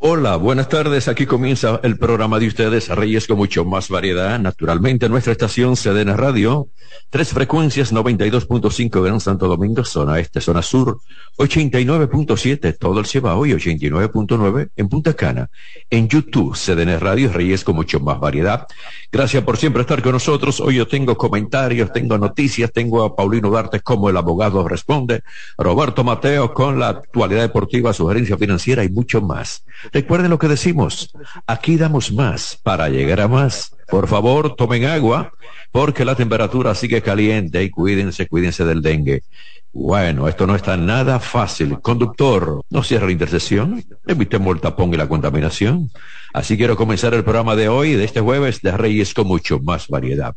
Hola, buenas tardes. Aquí comienza el programa de ustedes, Reyes con mucho más variedad. Naturalmente, nuestra estación Sedena Radio, tres frecuencias, 92.5 Gran Santo Domingo, zona este, zona sur, 89.7 todo el Cibao y 89.9 en Punta Cana. En YouTube, Sedena Radio, Reyes con mucho más variedad. Gracias por siempre estar con nosotros. Hoy yo tengo comentarios, tengo noticias, tengo a Paulino Darte como el abogado responde, Roberto Mateo con la actualidad deportiva, sugerencia financiera y mucho más. Recuerden lo que decimos, aquí damos más para llegar a más. Por favor, tomen agua porque la temperatura sigue caliente y cuídense, cuídense del dengue. Bueno, esto no está nada fácil. Conductor, no cierre la intersección, evitemos el tapón y la contaminación. Así quiero comenzar el programa de hoy, de este jueves, de Reyes con mucho más variedad.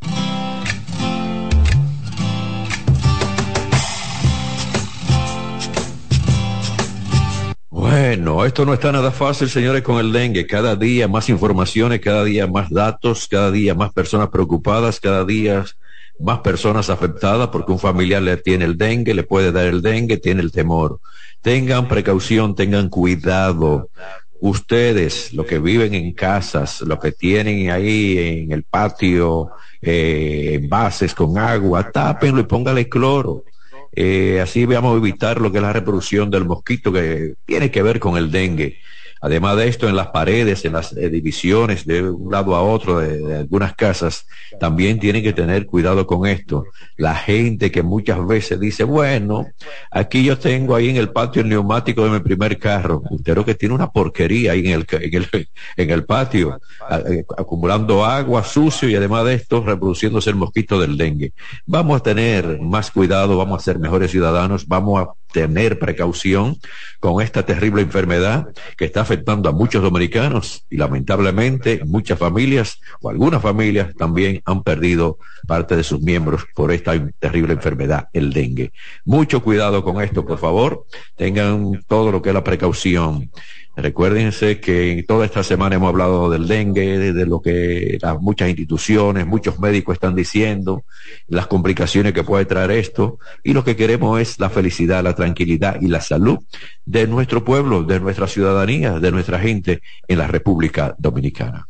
Bueno, esto no está nada fácil, señores, con el dengue. Cada día más informaciones, cada día más datos, cada día más personas preocupadas, cada día más personas afectadas porque un familiar le tiene el dengue, le puede dar el dengue, tiene el temor. Tengan precaución, tengan cuidado. Ustedes, los que viven en casas, los que tienen ahí en el patio eh, envases con agua, tápenlo y póngale cloro eh, así vamos a evitar lo que es la reproducción del mosquito que tiene que ver con el dengue. Además de esto, en las paredes, en las divisiones de un lado a otro de, algunas casas, también tienen que tener cuidado con esto. La gente que muchas veces dice, bueno, aquí yo tengo ahí en el patio el neumático de mi primer carro. Usted que tiene una porquería ahí en el, en el, en el patio, eh, acumulando agua sucio y además de esto reproduciéndose el mosquito del dengue. Vamos a tener más cuidado, vamos a ser mejores ciudadanos, vamos a tener precaución con esta terrible enfermedad que está afectando a muchos dominicanos y lamentablemente muchas familias o algunas familias también han perdido parte de sus miembros por esta terrible enfermedad, el dengue. Mucho cuidado con esto, por favor. Tengan todo lo que es la precaución. Recuérdense que toda esta semana hemos hablado del dengue, de lo que las muchas instituciones, muchos médicos están diciendo, las complicaciones que puede traer esto, y lo que queremos es la felicidad, la tranquilidad y la salud de nuestro pueblo, de nuestra ciudadanía, de nuestra gente en la República Dominicana.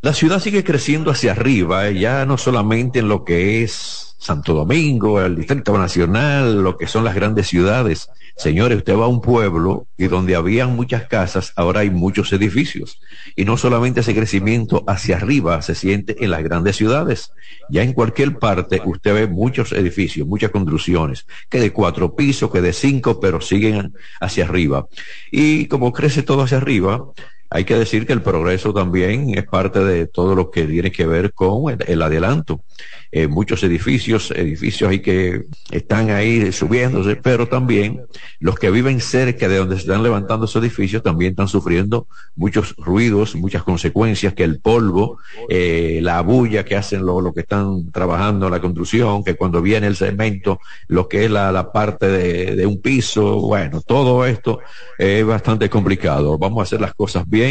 La ciudad sigue creciendo hacia arriba, ya no solamente en lo que es Santo Domingo, el Distrito Nacional, lo que son las grandes ciudades. Señores, usted va a un pueblo y donde habían muchas casas, ahora hay muchos edificios. Y no solamente ese crecimiento hacia arriba se siente en las grandes ciudades. Ya en cualquier parte usted ve muchos edificios, muchas construcciones, que de cuatro pisos, que de cinco, pero siguen hacia arriba. Y como crece todo hacia arriba, hay que decir que el progreso también es parte de todo lo que tiene que ver con el, adelanto. Eh, muchos edificios, edificios ahí que están ahí subiéndose, pero también los que viven cerca de donde se están levantando esos edificios también están sufriendo muchos ruidos, muchas consecuencias, que el polvo, eh, la bulla que hacen los que están trabajando en la construcción, que cuando viene el cemento, lo que es la, parte de, de, un piso, bueno, todo esto es bastante complicado. Vamos a hacer las cosas bien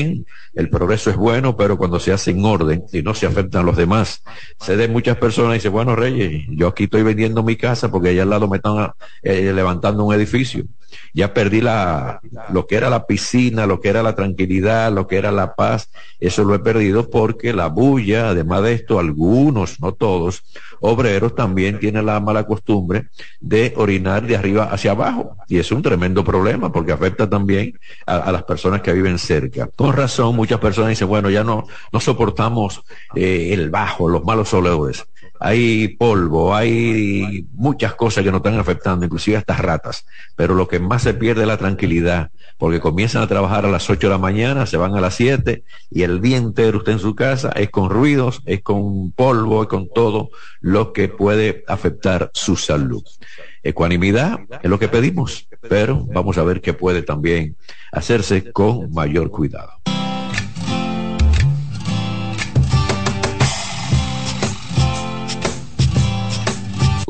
el progreso es bueno, pero cuando se hace en orden y no se afectan a los demás, se den muchas personas y dicen, bueno, Reyes, yo aquí estoy vendiendo mi casa porque allá al lado me están eh, levantando un edificio ya perdí la, lo que era la piscina, lo que era la tranquilidad, lo que era la paz, eso lo he perdido porque la bulla, además de esto, algunos, no todos, obreros también tienen la mala costumbre de orinar de arriba hacia abajo. Y es un tremendo problema porque afecta también a, las personas que viven cerca. Con razón, muchas personas dicen, bueno, ya no, no soportamos eh, el bajo, los malos olores hay polvo, hay muchas cosas que nos están afectando, inclusive estas ratas, pero lo que más se pierde es la tranquilidad, porque comienzan a trabajar a las 8 de la mañana, se van a las 7 y el día entero usted en su casa es con ruidos, es con polvo, es con todo lo que puede afectar su salud. Ecuanimidad es lo que pedimos. pero vamos a ver qué puede también hacerse con mayor cuidado.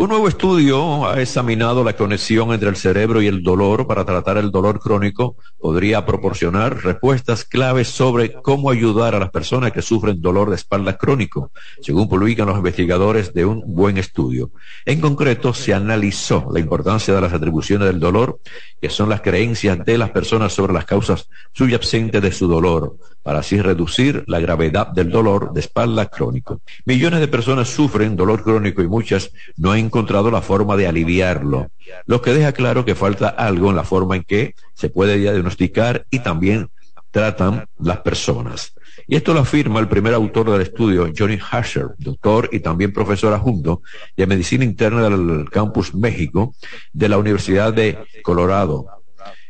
Un nuevo estudio ha examinado la conexión entre el cerebro y el dolor para tratar el dolor crónico. Podría proporcionar respuestas claves sobre cómo ayudar a las personas que sufren dolor de espalda crónico, según publican los investigadores de un buen estudio. En concreto, se analizó la importancia de las atribuciones del dolor, que son las creencias de las personas sobre las causas subyacentes de su dolor, para así reducir la gravedad del dolor de espalda crónico. Millones de personas sufren dolor crónico y muchas no han encontrado la forma de aliviarlo, lo que deja claro que falta algo en la forma en que se puede diagnosticar y también tratan las personas. Y esto lo afirma el primer autor del estudio, Johnny Hasher, doctor y también profesor adjunto de Medicina Interna del Campus México de la Universidad de Colorado.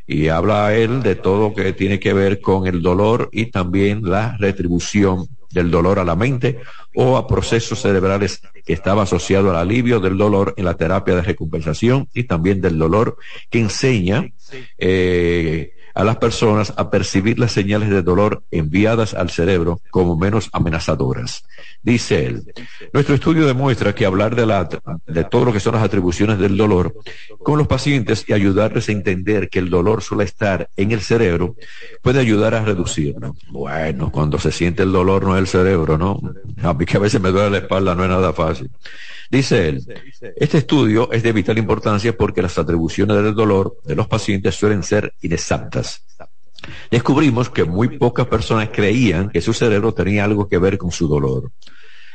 Y habla él de todo lo que tiene que ver con el dolor y también la retribución del dolor a la mente o a procesos cerebrales que estaba asociado al alivio del dolor en la terapia de recompensación y también del dolor que enseña eh, a las personas a percibir las señales de dolor enviadas al cerebro como menos amenazadoras. Dice él, nuestro estudio demuestra que hablar de, la, de todo lo que son las atribuciones del dolor con los pacientes y ayudarles a entender que el dolor suele estar en el cerebro puede ayudar a reducirlo. Bueno, cuando se siente el dolor no es el cerebro, ¿no? A mí que a veces me duele la espalda no es nada fácil. Dice él, este estudio es de vital importancia porque las atribuciones del dolor de los pacientes suelen ser inexactas. Descubrimos que muy pocas personas creían que su cerebro tenía algo que ver con su dolor.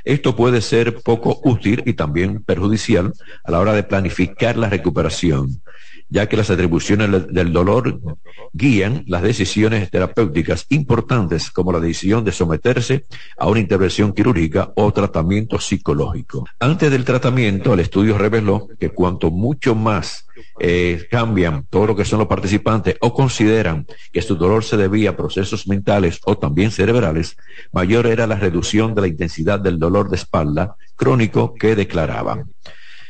Esto puede ser poco útil y también perjudicial a la hora de planificar la recuperación, ya que las atribuciones del dolor guían las decisiones terapéuticas importantes como la decisión de someterse a una intervención quirúrgica o tratamiento psicológico. Antes del tratamiento, el estudio reveló que cuanto mucho más eh, cambian todo lo que son los participantes o consideran que su dolor se debía a procesos mentales o también cerebrales, mayor era la reducción de la intensidad del dolor de espalda crónico que declaraban.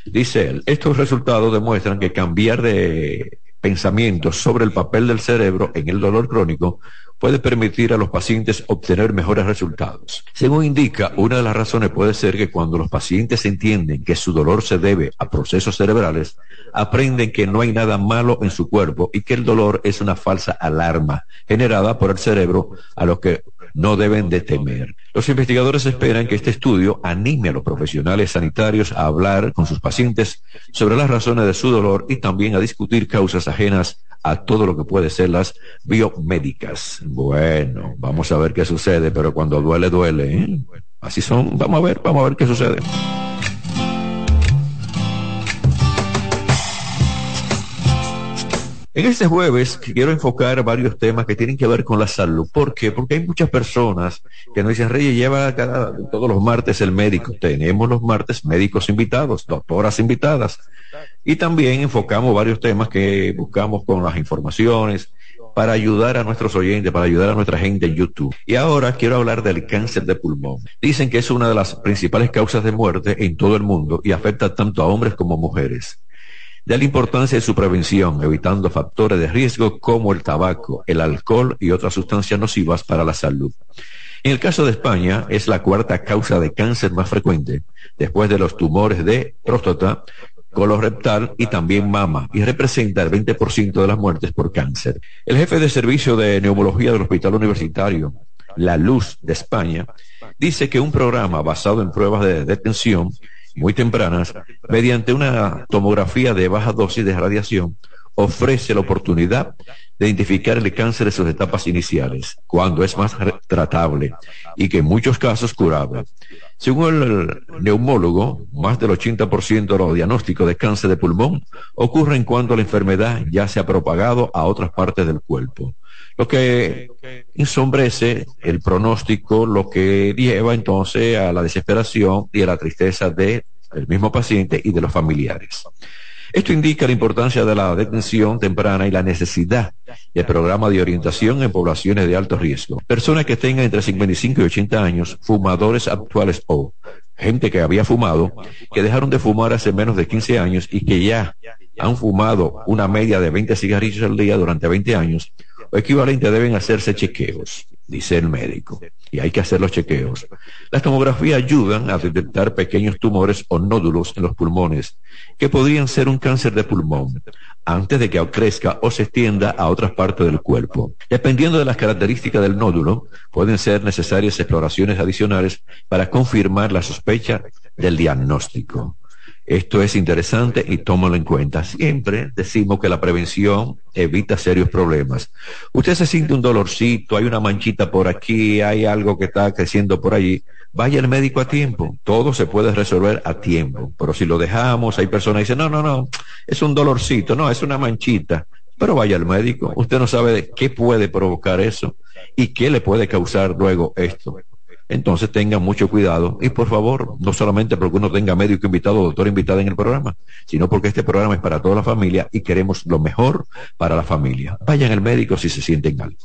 Dice él, estos resultados demuestran que cambiar de pensamientos sobre el papel del cerebro en el dolor crónico puede permitir a los pacientes obtener mejores resultados. Según indica, una de las razones puede ser que cuando los pacientes entienden que su dolor se debe a procesos cerebrales, aprenden que no hay nada malo en su cuerpo y que el dolor es una falsa alarma generada por el cerebro a lo que no deben de temer. Los investigadores esperan que este estudio anime a los profesionales sanitarios a hablar con sus pacientes sobre las razones de su dolor y también a discutir causas ajenas a todo lo que puede ser las biomédicas. Bueno, vamos a ver qué sucede, pero cuando duele, duele. ¿eh? Así son, vamos a ver, vamos a ver qué sucede. En este jueves quiero enfocar varios temas que tienen que ver con la salud. ¿Por qué? Porque hay muchas personas que nos dicen, Reyes, lleva cada, todos los martes el médico. Tenemos los martes médicos invitados, doctoras invitadas. Y también enfocamos varios temas que buscamos con las informaciones para ayudar a nuestros oyentes, para ayudar a nuestra gente en YouTube. Y ahora quiero hablar del cáncer de pulmón. Dicen que es una de las principales causas de muerte en todo el mundo y afecta tanto a hombres como a mujeres de la importancia de su prevención, evitando factores de riesgo como el tabaco, el alcohol y otras sustancias nocivas para la salud. En el caso de España, es la cuarta causa de cáncer más frecuente, después de los tumores de próstata, colorectal y también mama, y representa el 20% de las muertes por cáncer. El jefe de servicio de neumología del Hospital Universitario, La Luz de España, dice que un programa basado en pruebas de detención muy tempranas, mediante una tomografía de baja dosis de radiación, ofrece la oportunidad de identificar el cáncer en sus etapas iniciales, cuando es más tratable y que en muchos casos curable. Según el neumólogo, más del 80% de los diagnósticos de cáncer de pulmón ocurren cuando la enfermedad ya se ha propagado a otras partes del cuerpo lo que ensombrece el pronóstico, lo que lleva entonces a la desesperación y a la tristeza del mismo paciente y de los familiares. Esto indica la importancia de la detención temprana y la necesidad de programa de orientación en poblaciones de alto riesgo. Personas que tengan entre 55 y 80 años, fumadores actuales o gente que había fumado, que dejaron de fumar hace menos de 15 años y que ya han fumado una media de 20 cigarrillos al día durante 20 años, equivalente deben hacerse chequeos, dice el médico, y hay que hacer los chequeos. Las tomografías ayudan a detectar pequeños tumores o nódulos en los pulmones, que podrían ser un cáncer de pulmón, antes de que crezca o se extienda a otras partes del cuerpo. Dependiendo de las características del nódulo, pueden ser necesarias exploraciones adicionales para confirmar la sospecha del diagnóstico. Esto es interesante y tómalo en cuenta. Siempre decimos que la prevención evita serios problemas. Usted se siente un dolorcito, hay una manchita por aquí, hay algo que está creciendo por allí. Vaya al médico a tiempo. Todo se puede resolver a tiempo. Pero si lo dejamos, hay personas que dicen, no, no, no, es un dolorcito, no, es una manchita. Pero vaya al médico. Usted no sabe qué puede provocar eso y qué le puede causar luego esto. Entonces tengan mucho cuidado y por favor, no solamente porque uno tenga médico invitado o doctor invitado en el programa, sino porque este programa es para toda la familia y queremos lo mejor para la familia. Vayan al médico si se sienten mal.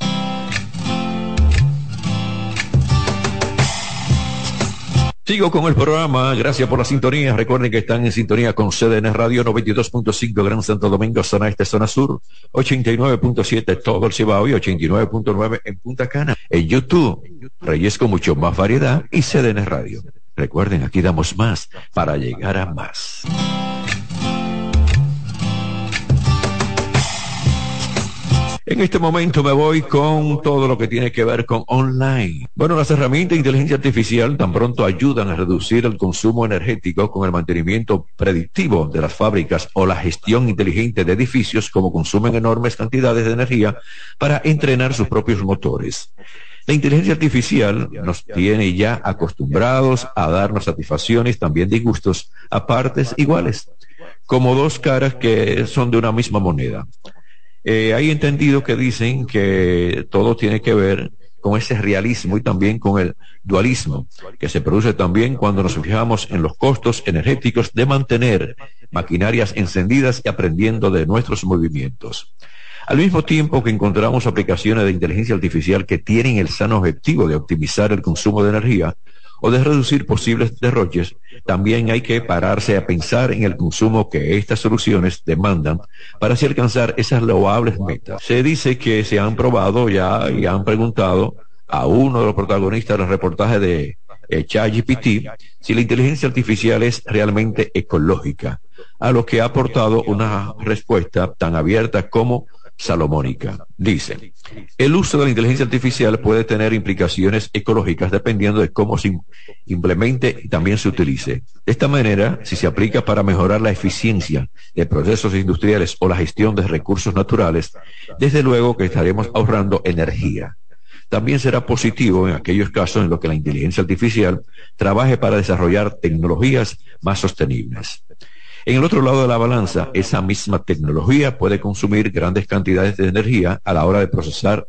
Sigo con el programa, gracias por la sintonía. Recuerden que están en sintonía con CDN Radio 92.5 Gran Santo Domingo, zona este, zona sur, 89.7 todo el Cibao y 89.9 en Punta Cana. En YouTube, Reyes con mucho más variedad y CDN Radio. Recuerden, aquí damos más para llegar a más. En este momento me voy con todo lo que tiene que ver con online. Bueno, las herramientas de inteligencia artificial tan pronto ayudan a reducir el consumo energético con el mantenimiento predictivo de las fábricas o la gestión inteligente de edificios como consumen enormes cantidades de energía para entrenar sus propios motores. La inteligencia artificial nos tiene ya acostumbrados a darnos satisfacciones, también disgustos, a partes iguales, como dos caras que son de una misma moneda. Eh, hay entendidos que dicen que todo tiene que ver con ese realismo y también con el dualismo, que se produce también cuando nos fijamos en los costos energéticos de mantener maquinarias encendidas y aprendiendo de nuestros movimientos. Al mismo tiempo que encontramos aplicaciones de inteligencia artificial que tienen el sano objetivo de optimizar el consumo de energía, o de reducir posibles derroches, también hay que pararse a pensar en el consumo que estas soluciones demandan para así alcanzar esas loables metas. Se dice que se han probado ya y han preguntado a uno de los protagonistas del reportaje de eh, ChatGPT si la inteligencia artificial es realmente ecológica, a lo que ha aportado una respuesta tan abierta como salomónica. Dice, el uso de la inteligencia artificial puede tener implicaciones ecológicas dependiendo de cómo se implemente y también se utilice. De esta manera, si se aplica para mejorar la eficiencia de procesos industriales o la gestión de recursos naturales, desde luego que estaremos ahorrando energía. También será positivo en aquellos casos en los que la inteligencia artificial trabaje para desarrollar tecnologías más sostenibles. En el otro lado de la balanza, esa misma tecnología puede consumir grandes cantidades de energía a la hora de procesar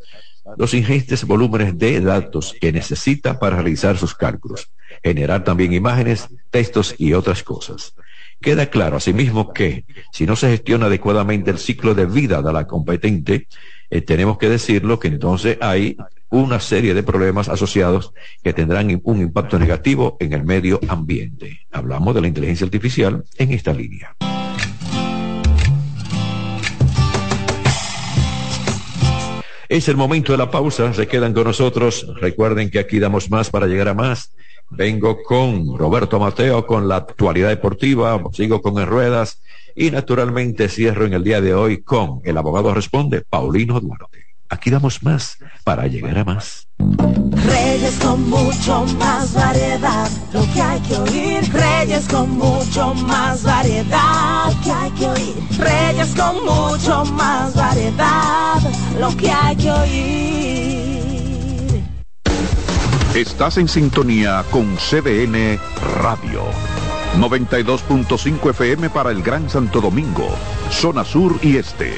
los ingentes volúmenes de datos que necesita para realizar sus cálculos, generar también imágenes, textos y otras cosas. Queda claro asimismo que si no se gestiona adecuadamente el ciclo de vida de la competente, eh, tenemos que decirlo que entonces hay una serie de problemas asociados que tendrán un impacto negativo en el medio ambiente. Hablamos de la inteligencia artificial en esta línea. Es el momento de la pausa, se quedan con nosotros. Recuerden que aquí damos más para llegar a más. Vengo con Roberto Mateo con la actualidad deportiva, sigo con En Ruedas y naturalmente cierro en el día de hoy con el abogado responde, Paulino Duarte. Aquí damos más para llegar a más. Reyes con mucho más variedad, lo que hay que oír. Reyes con mucho más variedad, lo que hay que oír. Reyes con mucho más variedad, lo que hay que oír. Estás en sintonía con CDN Radio. 92.5 FM para el Gran Santo Domingo, zona sur y este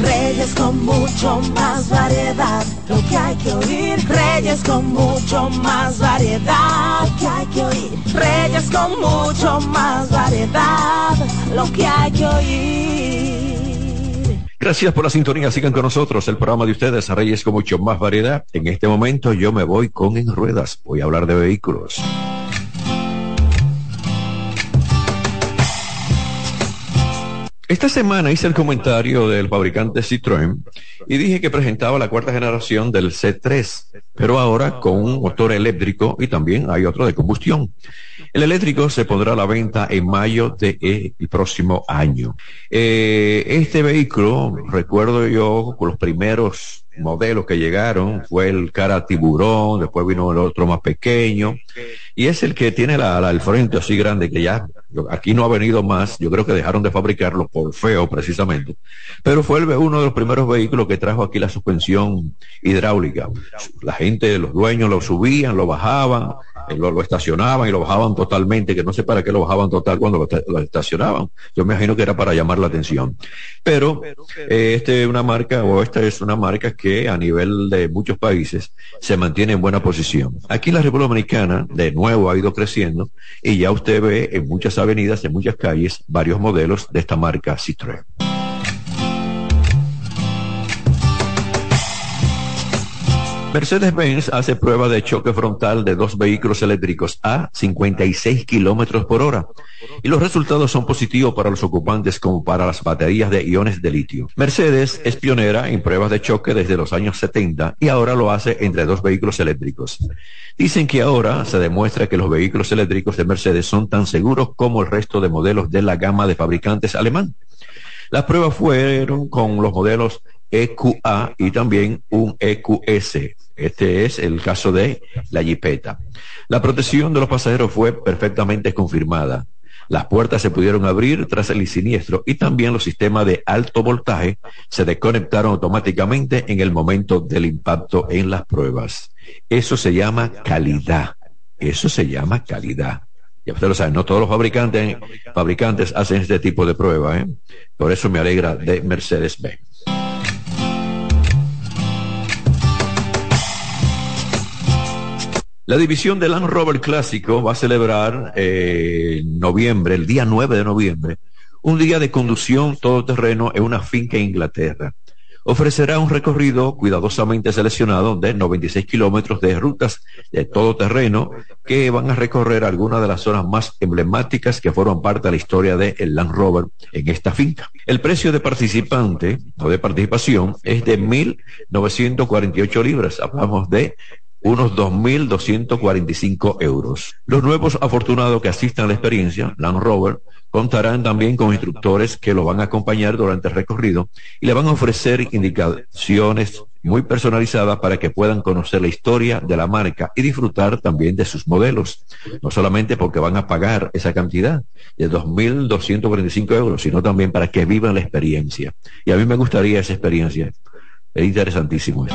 Reyes con mucho más variedad, lo que hay que oír. Reyes con mucho más variedad, lo que hay que oír. Reyes con mucho más variedad, lo que hay que oír. Gracias por la sintonía, sigan con nosotros el programa de ustedes, Reyes con mucho más variedad. En este momento yo me voy con En Ruedas, voy a hablar de vehículos. Esta semana hice el comentario del fabricante Citroën y dije que presentaba la cuarta generación del C3, pero ahora con un motor eléctrico y también hay otro de combustión. El eléctrico se pondrá a la venta en mayo del de próximo año. Eh, este vehículo, recuerdo yo, con los primeros modelos que llegaron, fue el cara tiburón, después vino el otro más pequeño, y es el que tiene la, el frente así grande, que ya aquí no ha venido más, yo creo que dejaron de fabricarlo por feo precisamente, pero fue uno de los primeros vehículos que trajo aquí la suspensión hidráulica. La gente, los dueños lo subían, lo bajaban, eh, lo, estacionaban y lo bajaban totalmente, que no sé para qué lo bajaban total cuando lo, estacionaban. Yo me imagino que era para llamar la atención. Pero eh, este es una marca, o esta es una marca que a nivel de muchos países se mantiene en buena posición. Aquí en la República Dominicana, de nuevo, ha ido creciendo y ya usted ve en muchas avenidas, en muchas calles, varios modelos de esta marca Citroën. Mercedes-Benz hace prueba de choque frontal de dos vehículos eléctricos a 56 kilómetros por hora y los resultados son positivos para los ocupantes como para las baterías de iones de litio. Mercedes es pionera en pruebas de choque desde los años 70 y ahora lo hace entre dos vehículos eléctricos. Dicen que ahora se demuestra que los vehículos eléctricos de Mercedes son tan seguros como el resto de modelos de la gama de fabricantes alemán. Las pruebas fueron con los modelos EQA y también un EQS. Este es el caso de la Jeepeta. La protección de los pasajeros fue perfectamente confirmada. Las puertas se pudieron abrir tras el siniestro y también los sistemas de alto voltaje se desconectaron automáticamente en el momento del impacto en las pruebas. Eso se llama calidad. Eso se llama calidad. Ya ustedes lo saben, no todos los fabricantes, fabricantes hacen este tipo de prueba. ¿eh? Por eso me alegra de Mercedes-Benz. La división del Land Rover Clásico va a celebrar eh, en noviembre, el día 9 de noviembre, un día de conducción todoterreno en una finca en Inglaterra. Ofrecerá un recorrido cuidadosamente seleccionado de 96 kilómetros de rutas de todoterreno que van a recorrer algunas de las zonas más emblemáticas que fueron parte de la historia del Land Rover en esta finca. El precio de participante o de participación es de 1.948 libras. Hablamos de unos 2.245 euros. Los nuevos afortunados que asistan a la experiencia, Land Rover, contarán también con instructores que lo van a acompañar durante el recorrido y le van a ofrecer indicaciones muy personalizadas para que puedan conocer la historia de la marca y disfrutar también de sus modelos. No solamente porque van a pagar esa cantidad de 2.245 euros, sino también para que vivan la experiencia. Y a mí me gustaría esa experiencia. Es interesantísimo.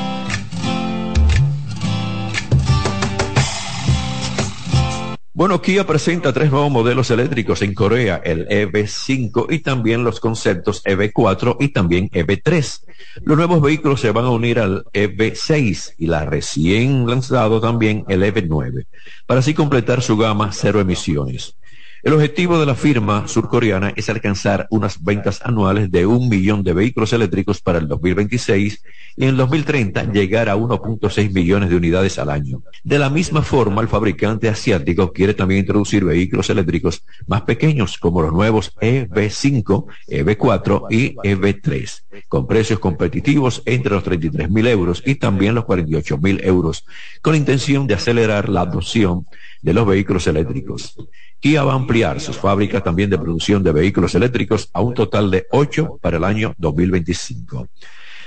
Bueno, Kia presenta tres nuevos modelos eléctricos en Corea, el EV5 y también los conceptos EV4 y también EV3. Los nuevos vehículos se van a unir al EV6 y la recién lanzado también el EV9, para así completar su gama cero emisiones. El objetivo de la firma surcoreana es alcanzar unas ventas anuales de un millón de vehículos eléctricos para el 2026 y en el 2030 llegar a 1.6 millones de unidades al año. De la misma forma, el fabricante asiático quiere también introducir vehículos eléctricos más pequeños como los nuevos EV5, EV4 y EV3, con precios competitivos entre los 33 mil euros y también los 48 mil euros, con intención de acelerar la adopción de los vehículos eléctricos. Kia va a ampliar sus fábricas también de producción de vehículos eléctricos a un total de ocho para el año 2025.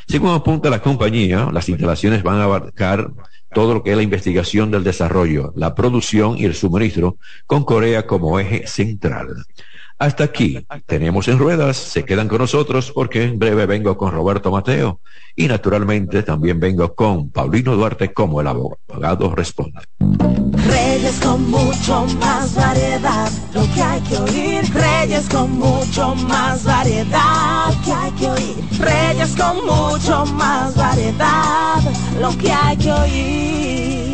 Según apunta la compañía, las instalaciones van a abarcar todo lo que es la investigación del desarrollo, la producción y el suministro, con Corea como eje central. Hasta aquí tenemos en ruedas, se quedan con nosotros porque en breve vengo con Roberto Mateo y naturalmente también vengo con Paulino Duarte como el abogado responde. Reyes con mucho más variedad, lo que hay que oír. Reyes con mucho más variedad, lo que hay que oír. Reyes con mucho más variedad, lo que hay que oír.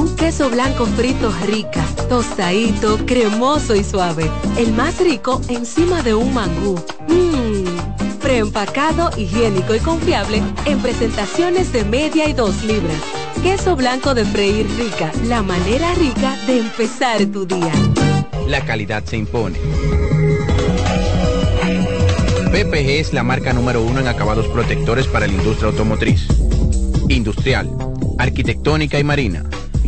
Un queso blanco frito rica, tostadito, cremoso y suave. El más rico encima de un mangú. Mmm preempacado, higiénico y confiable en presentaciones de media y dos libras. Queso blanco de freír rica, la manera rica de empezar tu día. La calidad se impone. PPG es la marca número uno en acabados protectores para la industria automotriz, industrial, arquitectónica y marina.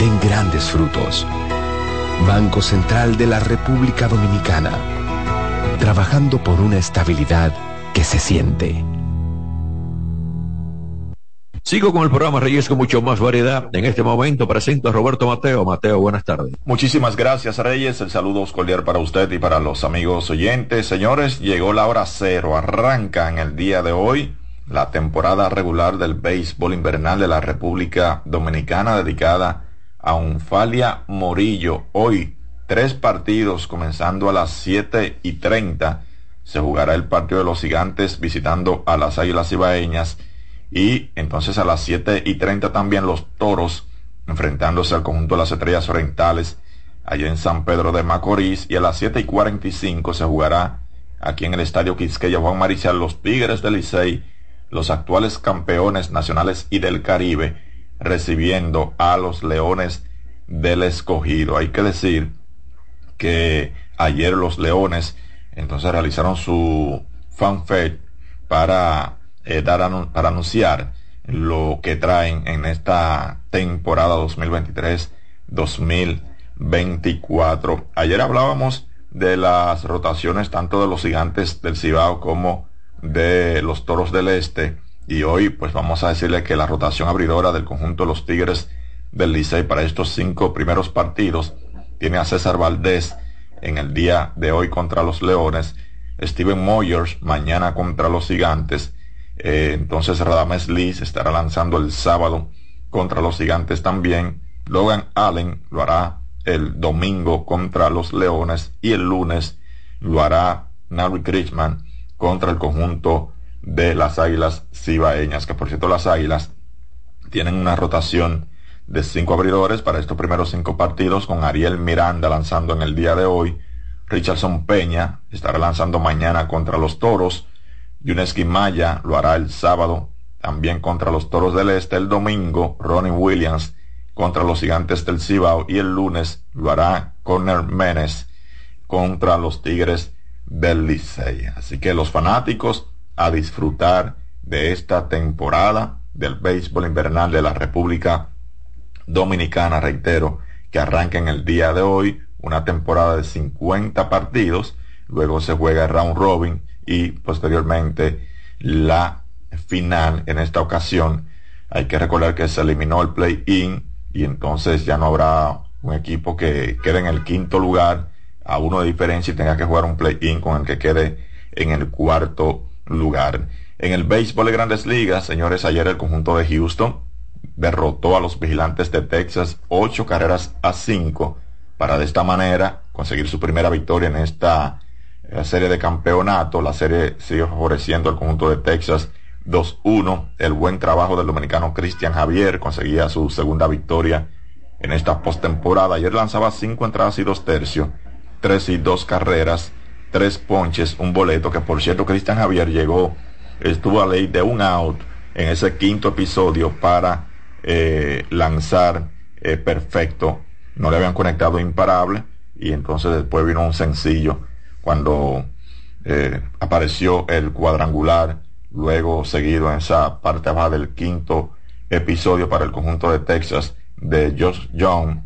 den grandes frutos. Banco Central de la República Dominicana trabajando por una estabilidad que se siente. Sigo con el programa Reyes con mucho más variedad. En este momento presento a Roberto Mateo. Mateo, buenas tardes. Muchísimas gracias Reyes. El saludo cordial para usted y para los amigos oyentes. Señores, llegó la hora cero. Arranca en el día de hoy la temporada regular del béisbol invernal de la República Dominicana dedicada a Unfalia Morillo. Hoy tres partidos comenzando a las 7 y 30. Se jugará el partido de los gigantes visitando a las águilas ibaeñas. Y entonces a las 7 y 30 también los toros enfrentándose al conjunto de las estrellas orientales allá en San Pedro de Macorís. Y a las 7 y 45 se jugará aquí en el estadio Quisqueya Juan Maricial los Tigres del Licey, los actuales campeones nacionales y del Caribe recibiendo a los Leones del Escogido. Hay que decir que ayer los Leones entonces realizaron su fanfare para eh, dar para anunciar lo que traen en esta temporada 2023-2024. Ayer hablábamos de las rotaciones tanto de los gigantes del Cibao como de los toros del Este. Y hoy pues vamos a decirle que la rotación abridora del conjunto de los Tigres del Licey para estos cinco primeros partidos tiene a César Valdés en el día de hoy contra los Leones, Steven Moyers mañana contra los Gigantes, eh, entonces Radames Lee estará lanzando el sábado contra los Gigantes también, Logan Allen lo hará el domingo contra los Leones y el lunes lo hará Narry Richman contra el conjunto de las Águilas Cibaeñas, que por cierto las Águilas tienen una rotación de cinco abridores para estos primeros cinco partidos, con Ariel Miranda lanzando en el día de hoy, Richardson Peña estará lanzando mañana contra los Toros, Yuneski Maya lo hará el sábado también contra los Toros del Este, el domingo Ronnie Williams contra los Gigantes del Cibao y el lunes lo hará Corner Menes contra los Tigres del Licey. Así que los fanáticos a disfrutar de esta temporada del béisbol invernal de la República Dominicana, reitero, que arranca en el día de hoy una temporada de 50 partidos, luego se juega el round robin y posteriormente la final en esta ocasión. Hay que recordar que se eliminó el play-in y entonces ya no habrá un equipo que quede en el quinto lugar a uno de diferencia y tenga que jugar un play-in con el que quede en el cuarto lugar. En el béisbol de grandes ligas, señores, ayer el conjunto de Houston derrotó a los vigilantes de Texas ocho carreras a cinco para de esta manera conseguir su primera victoria en esta eh, serie de campeonato. La serie sigue favoreciendo al conjunto de Texas 2-1. El buen trabajo del dominicano Cristian Javier conseguía su segunda victoria en esta postemporada. Ayer lanzaba cinco entradas y dos tercios, tres y dos carreras, tres ponches, un boleto que por cierto Cristian Javier llegó, estuvo a ley de un out en ese quinto episodio para eh, lanzar eh, perfecto. No le habían conectado imparable y entonces después vino un sencillo cuando eh, apareció el cuadrangular, luego seguido en esa parte baja del quinto episodio para el conjunto de Texas de Josh Young,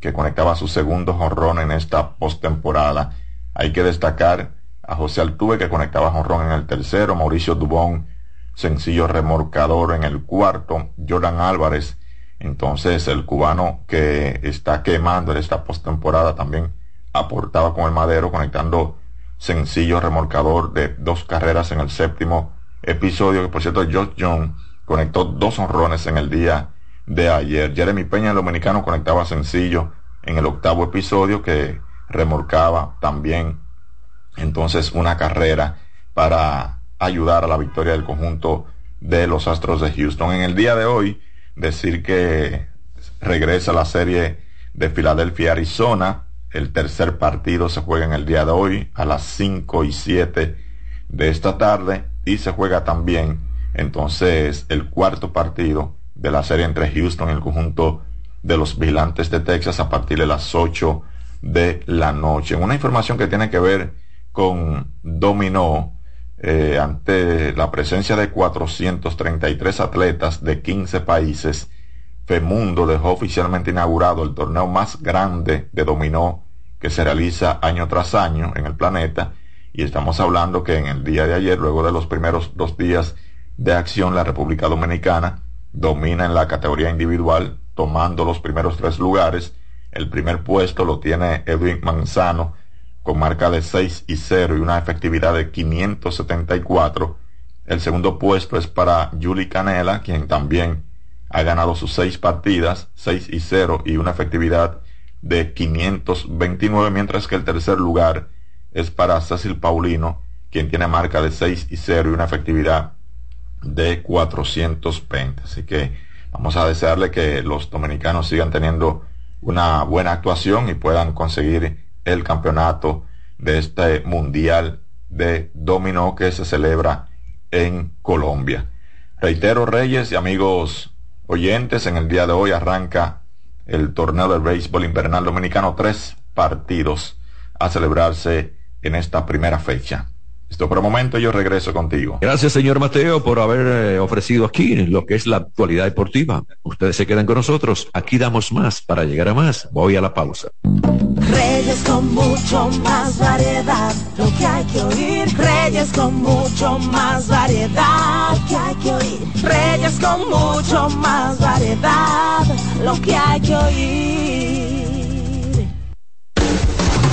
que conectaba su segundo jonrón en esta postemporada. Hay que destacar a José Altuve que conectaba jonrón en el tercero, Mauricio Dubón sencillo remorcador en el cuarto, Jordan Álvarez, entonces el cubano que está quemando en esta postemporada también aportaba con el madero conectando sencillo remolcador de dos carreras en el séptimo episodio, que por cierto George John conectó dos honrones en el día de ayer. Jeremy Peña, el dominicano, conectaba sencillo en el octavo episodio que remolcaba también entonces una carrera para ayudar a la victoria del conjunto de los Astros de Houston. En el día de hoy, decir que regresa la serie de Filadelfia, Arizona. El tercer partido se juega en el día de hoy a las 5 y 7 de esta tarde y se juega también entonces el cuarto partido de la serie entre Houston y el conjunto de los vigilantes de Texas a partir de las 8 de la noche. Una información que tiene que ver con dominó eh, ante la presencia de 433 atletas de 15 países, FEMUNDO dejó oficialmente inaugurado el torneo más grande de dominó que se realiza año tras año en el planeta. Y estamos hablando que en el día de ayer, luego de los primeros dos días de acción, la República Dominicana domina en la categoría individual, tomando los primeros tres lugares. El primer puesto lo tiene Edwin Manzano con marca de 6 y 0 y una efectividad de 574. El segundo puesto es para Julie Canela, quien también ha ganado sus seis partidas, 6 y 0 y una efectividad de 529, mientras que el tercer lugar es para Cecil Paulino, quien tiene marca de 6 y 0 y una efectividad de 420. Así que vamos a desearle que los dominicanos sigan teniendo una buena actuación y puedan conseguir el campeonato de este mundial de dominó que se celebra en Colombia. Reitero, Reyes y amigos oyentes, en el día de hoy arranca el torneo del béisbol invernal dominicano, tres partidos a celebrarse en esta primera fecha. Esto por el momento yo regreso contigo. Gracias, señor Mateo, por haber eh, ofrecido aquí lo que es la actualidad deportiva. Ustedes se quedan con nosotros. Aquí damos más para llegar a más. Voy a la pausa. Reyes con mucho más variedad, lo que hay que oír. Reyes con mucho más variedad, lo que hay que oír. Reyes con mucho más variedad, lo que hay que oír.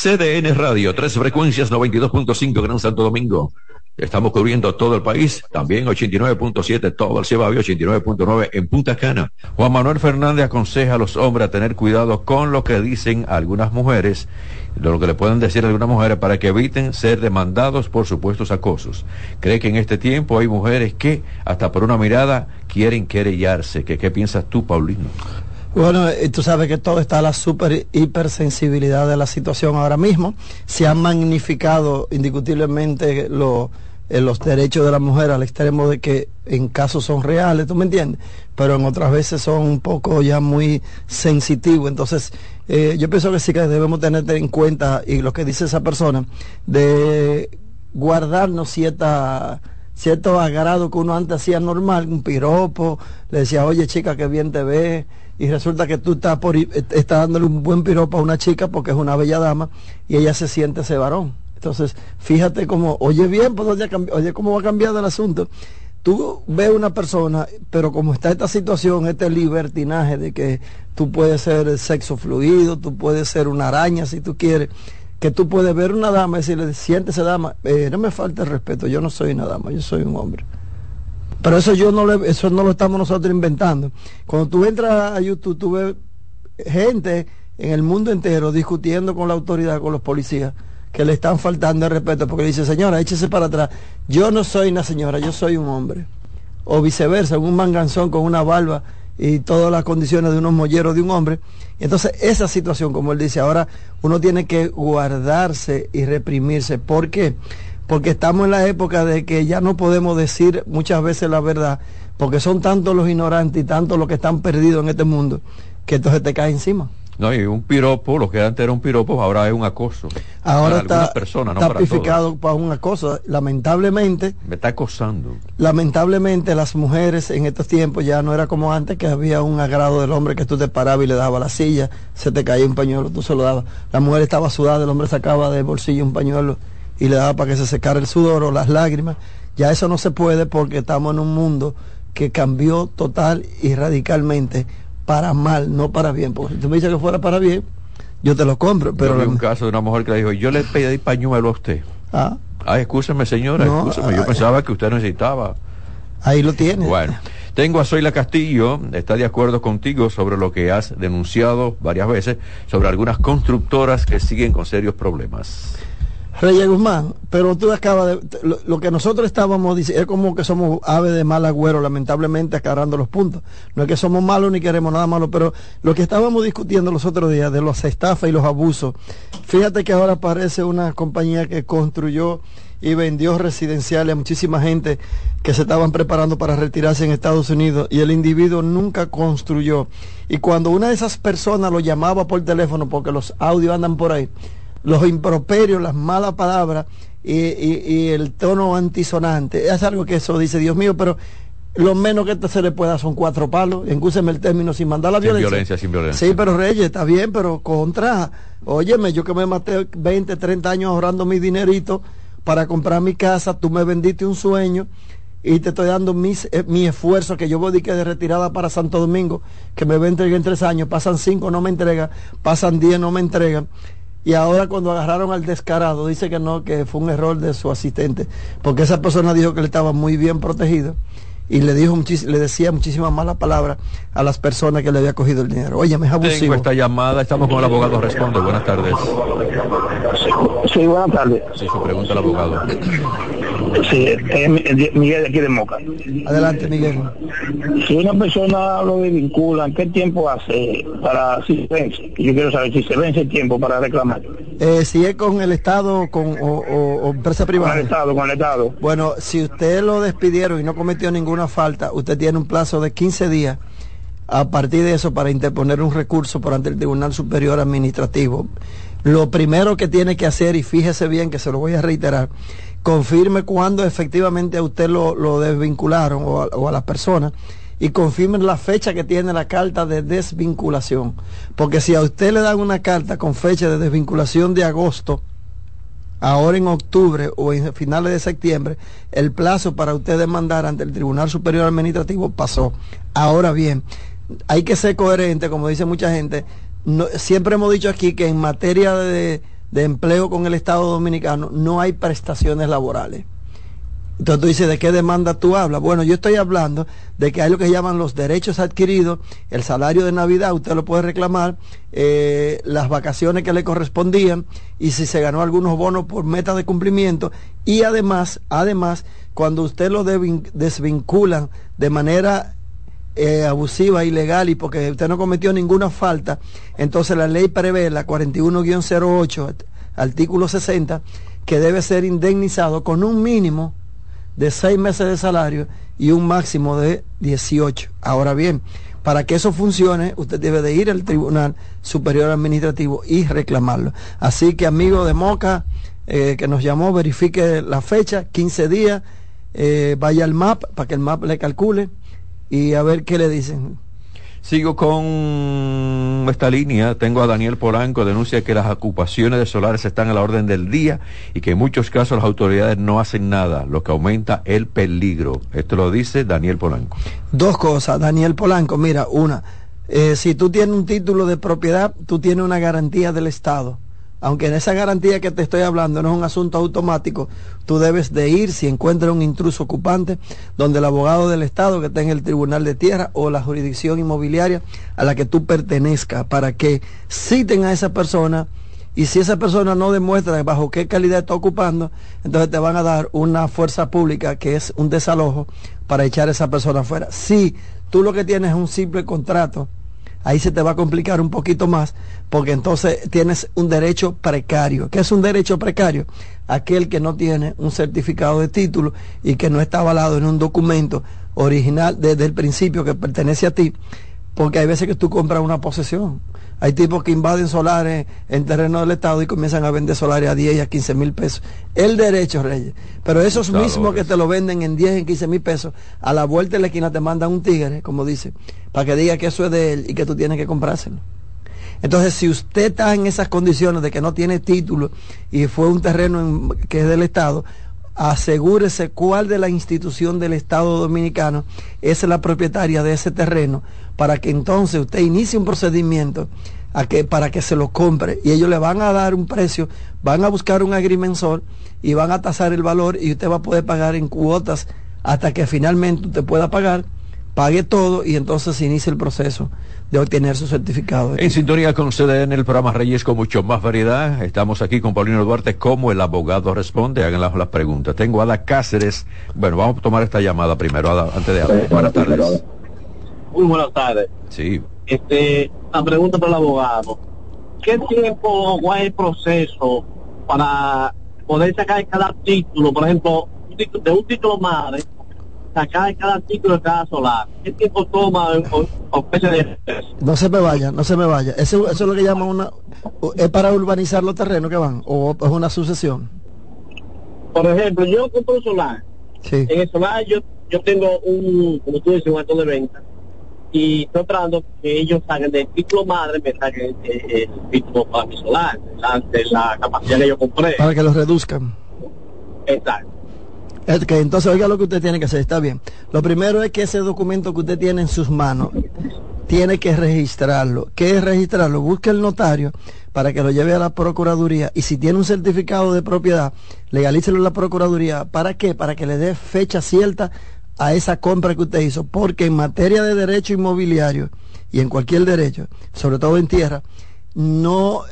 CDN Radio, tres frecuencias, 92.5 Gran Santo Domingo. Estamos cubriendo todo el país, también 89.7 todo el Cibabio, 89.9 en Punta Cana. Juan Manuel Fernández aconseja a los hombres a tener cuidado con lo que dicen algunas mujeres, lo que le pueden decir algunas mujeres para que eviten ser demandados por supuestos acosos. Cree que en este tiempo hay mujeres que hasta por una mirada quieren querellarse. ¿Qué, qué piensas tú, Paulino? Bueno, eh, tú sabes que todo está a la super hipersensibilidad de la situación ahora mismo. Se han magnificado indiscutiblemente los en los derechos de la mujer al extremo de que en casos son reales, ¿tú me entiendes? Pero en otras veces son un poco ya muy sensitivos. Entonces, eh, yo pienso que sí que debemos tener en cuenta, y lo que dice esa persona, de guardarnos cierta cierto agrado que uno antes hacía normal, un piropo, le decía, oye chica, qué bien te ves, y resulta que tú estás, por, estás dándole un buen piropo a una chica porque es una bella dama y ella se siente ese varón. Entonces, fíjate cómo, oye bien, pues, oye cómo va cambiando el asunto. Tú ves una persona, pero como está esta situación, este libertinaje de que tú puedes ser sexo fluido, tú puedes ser una araña si tú quieres, que tú puedes ver una dama y decirle, siéntese dama, eh, no me falta el respeto, yo no soy una dama, yo soy un hombre. Pero eso yo no le, eso no lo estamos nosotros inventando. Cuando tú entras a YouTube, tú ves gente en el mundo entero discutiendo con la autoridad, con los policías que le están faltando el respeto porque dice, señora, échese para atrás. Yo no soy una señora, yo soy un hombre. O viceversa, un manganzón con una barba y todas las condiciones de unos molleros de un hombre. Entonces, esa situación, como él dice, ahora uno tiene que guardarse y reprimirse. ¿Por qué? Porque estamos en la época de que ya no podemos decir muchas veces la verdad, porque son tantos los ignorantes y tantos los que están perdidos en este mundo, que entonces te cae encima. No, y un piropo, lo que antes era un piropo, ahora es un acoso. Ahora está tapificado para, un acoso. Lamentablemente. Me está acosando. Lamentablemente las mujeres en estos tiempos ya no era como antes, que había un agrado del hombre que tú te parabas y le dabas la silla, se te caía un pañuelo, tú se lo dabas. La mujer estaba sudada, el hombre sacaba del bolsillo un pañuelo y le daba para que se secara el sudor o las lágrimas. Ya eso no se puede porque estamos en un mundo que cambió total y radicalmente para mal, no para bien. Porque si tú me dices que fuera para bien, yo te lo compro. Pero yo un caso de una mujer que le dijo, yo le pedí pañuelo a usted. Ah. Ay, escúcheme señora, yo pensaba que usted necesitaba. Ahí lo tiene. Bueno, Tengo a Zoila Castillo, está de acuerdo contigo sobre lo que has denunciado varias veces sobre algunas constructoras que siguen con serios problemas. Reyes Guzmán, pero tú acabas de... Lo, que nosotros estábamos diciendo es como que somos aves de mal agüero, lamentablemente acarando los puntos. No es que somos malos ni queremos nada malo, pero lo que estábamos discutiendo los otros días de los estafas y los abusos, fíjate que ahora aparece una compañía que construyó y vendió residenciales a muchísima gente que se estaban preparando para retirarse en Estados Unidos y el individuo nunca construyó. Y cuando una de esas personas lo llamaba por teléfono, porque los audios andan por ahí, los improperios, las malas palabras y, el tono antisonante. Es algo que eso dice, Dios mío, pero lo menos que se le pueda son cuatro palos, engúseme el término sin mandar la violencia. violencia. Sin violencia, Sí, pero Reyes, está bien, pero contra, óyeme, yo que me maté 20, 30 años ahorrando mi dinerito para comprar mi casa, tú me vendiste un sueño y te estoy dando mis, eh, mi esfuerzo que yo voy de retirada para Santo Domingo, que me va a entregar en tres años, pasan cinco, no me entregan, pasan diez, no me entregan y ahora cuando agarraron al descarado dice que no, que fue un error de su asistente, porque esa persona dijo que él estaba muy bien protegido y le dijo le decía muchísimas malas palabras a las personas que le había cogido el dinero. Oye, me es abusivo. Tengo esta llamada, estamos con el abogado responde. Buenas tardes. Sí, buenas tardes. Sí, su pregunta al abogado. Sí, Miguel de aquí de Moca. Adelante, Miguel. Si una persona lo desvincula, ¿qué tiempo hace para si se vence? Yo quiero saber si se vence el tiempo para reclamar. Eh, si es con el Estado con, o, empresa privada. Con el Estado, con el Estado. Bueno, si usted lo despidieron y no cometió ninguna falta, usted tiene un plazo de 15 días a partir de eso para interponer un recurso por ante el Tribunal Superior Administrativo. Lo primero que tiene que hacer, y fíjese bien que se lo voy a reiterar, confirme cuándo efectivamente a usted lo, desvincularon o a, o a las personas y confirmen la fecha que tiene la carta de desvinculación. Porque si a usted le dan una carta con fecha de desvinculación de agosto, ahora en octubre o en finales de septiembre, el plazo para usted demandar ante el Tribunal Superior Administrativo pasó. Ahora bien, hay que ser coherente, como dice mucha gente, siempre hemos dicho aquí que en materia de, empleo con el Estado Dominicano no hay prestaciones laborales. Entonces tú dices, ¿de qué demanda tú hablas? Bueno, yo estoy hablando de que hay lo que llaman los derechos adquiridos, el salario de Navidad, usted lo puede reclamar, eh, las vacaciones que le correspondían y si se ganó algunos bonos por meta de cumplimiento y además, además, cuando usted lo desvinculan de manera eh, abusiva, ilegal y porque usted no cometió ninguna falta, entonces la ley prevé la 41-08, artículo 60, que debe ser indemnizado con un mínimo de seis meses de salario y un máximo de 18. Ahora bien, para que eso funcione, usted debe de ir al Tribunal Superior Administrativo y reclamarlo. Así que, amigo de Moca, eh, que nos llamó, verifique la fecha, 15 días, eh, vaya al MAP para que el MAP le calcule y a ver qué le dicen. Sigo con esta línea. Tengo a Daniel Polanco, denuncia que las ocupaciones de solares están a la orden del día y que en muchos casos las autoridades no hacen nada, lo que aumenta el peligro. Esto lo dice Daniel Polanco. Dos cosas, Daniel Polanco. Mira, una, eh, si tú tienes un título de propiedad, tú tienes una garantía del Estado aunque en esa garantía que te estoy hablando no es un asunto automático, tú debes de ir si encuentras un intruso ocupante, donde el abogado del Estado que está en el Tribunal de Tierra o la jurisdicción inmobiliaria a la que tú pertenezcas, para que citen a esa persona y si esa persona no demuestra bajo qué calidad está ocupando, entonces te van a dar una fuerza pública que es un desalojo para echar a esa persona afuera. Si tú lo que tienes es un simple contrato, ahí se te va a complicar un poquito más, porque entonces tienes un derecho precario. ¿Qué es un derecho precario? Aquel que no tiene un certificado de título y que no está avalado en un documento original desde el principio que pertenece a ti, porque hay veces que tú compras una posesión. Hay tipos que invaden solares en terreno del Estado y comienzan a vender solares a 10 y a 15 mil pesos. El derecho, Reyes. Pero esos mismos que te lo venden en 10 y 15 mil pesos, a la vuelta de la esquina te mandan un tigre, como dice, para que diga que eso es de él y que tú tienes que comprárselo. Entonces, si usted está en esas condiciones de que no tiene título y fue un terreno que es del Estado, asegúrese cuál de la institución del Estado Dominicano es la propietaria de ese terreno para que entonces usted inicie un procedimiento a que, para que se lo compre y ellos le van a dar un precio, van a buscar un agrimensor y van a tasar el valor y usted va a poder pagar en cuotas hasta que finalmente usted pueda pagar pague todo y entonces se inicia el proceso de obtener su certificado. En sintonía con CDN, el programa Reyes con mucho más variedad. Estamos aquí con Paulino Duarte, como el abogado responde. Hagan las, las preguntas. Tengo a Ada Cáceres. Bueno, vamos a tomar esta llamada primero, Ada, antes de hablar. Buenas tardes. Muy buenas tardes. Sí. Este, la pregunta para el abogado. ¿Qué tiempo o el proceso para poder sacar cada título? Por ejemplo, de un título madre, sacar cada título de cada solar. ¿Qué tiempo toma o, de No se me vaya, no se me vaya. Eso, eso es lo que llaman una... ¿Es para urbanizar los terrenos que van? ¿O es una sucesión? Por ejemplo, yo compro un solar. Sí. En el solar yo, yo tengo un, como tú dices, un acto de venta y tratando que ellos salgan del título madre, me saquen el, título para mi solar, la, de la capacidad que yo compré. Para que los reduzcan. Exacto. Entonces oiga lo que usted tiene que hacer, está bien. Lo primero es que ese documento que usted tiene en sus manos tiene que registrarlo. ¿Qué es registrarlo? Busque el notario para que lo lleve a la Procuraduría y si tiene un certificado de propiedad, legalícelo en la Procuraduría. ¿Para qué? Para que le dé fecha cierta a esa compra que usted hizo, porque en materia de derecho inmobiliario y en cualquier derecho, sobre todo en tierra, no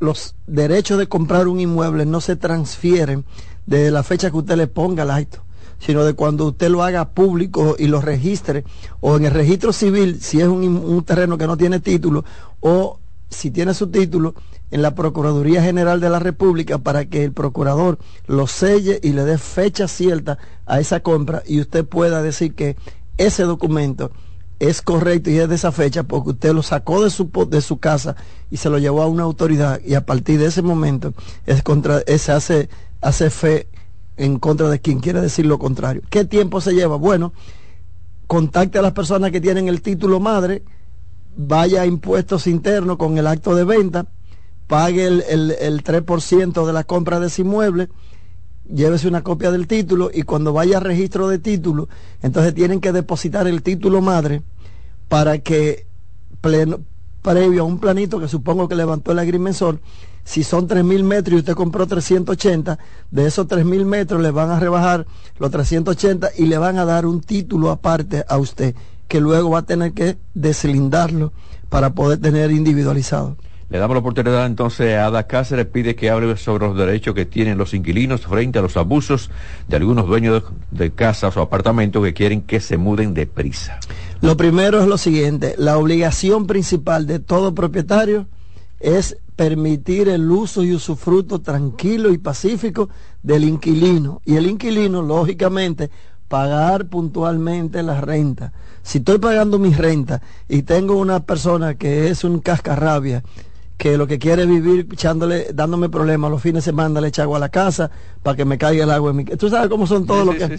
los derechos de comprar un inmueble no se transfieren de la fecha que usted le ponga al acto, sino de cuando usted lo haga público y lo registre, o en el registro civil, si es un, un terreno que no tiene título, o si tiene su título, en la Procuraduría General de la República para que el procurador lo selle y le dé fecha cierta a esa compra y usted pueda decir que ese documento es correcto y es de esa fecha porque usted lo sacó de su, de su casa y se lo llevó a una autoridad y a partir de ese momento es contra, se hace, hace fe en contra de quien quiere decir lo contrario. ¿Qué tiempo se lleva? Bueno, contacte a las personas que tienen el título madre, vaya a impuestos internos con el acto de venta, pague el, el, el 3% de la compra de ese inmueble, llévese una copia del título y cuando vaya a registro de título, entonces tienen que depositar el título madre para que pleno, previo a un planito que supongo que levantó el agrimensor, si son 3.000 metros y usted compró 380, de esos 3.000 metros le van a rebajar los 380 y le van a dar un título aparte a usted, que luego va a tener que deslindarlo para poder tener individualizado. Le damos la oportunidad entonces a Ada Cáceres, pide que hable sobre los derechos que tienen los inquilinos frente a los abusos de algunos dueños de, casas o apartamentos que quieren que se muden deprisa. Lo primero es lo siguiente, la obligación principal de todo propietario es permitir el uso y usufructo tranquilo y pacífico del inquilino. Y el inquilino, lógicamente, pagar puntualmente la renta. Si estoy pagando mi renta y tengo una persona que es un cascarrabia que lo que quiere es vivir echándole, dándome problemas los fines de semana le echa agua a la casa para que me caiga el agua en mi Tú sabes cómo son todos los que...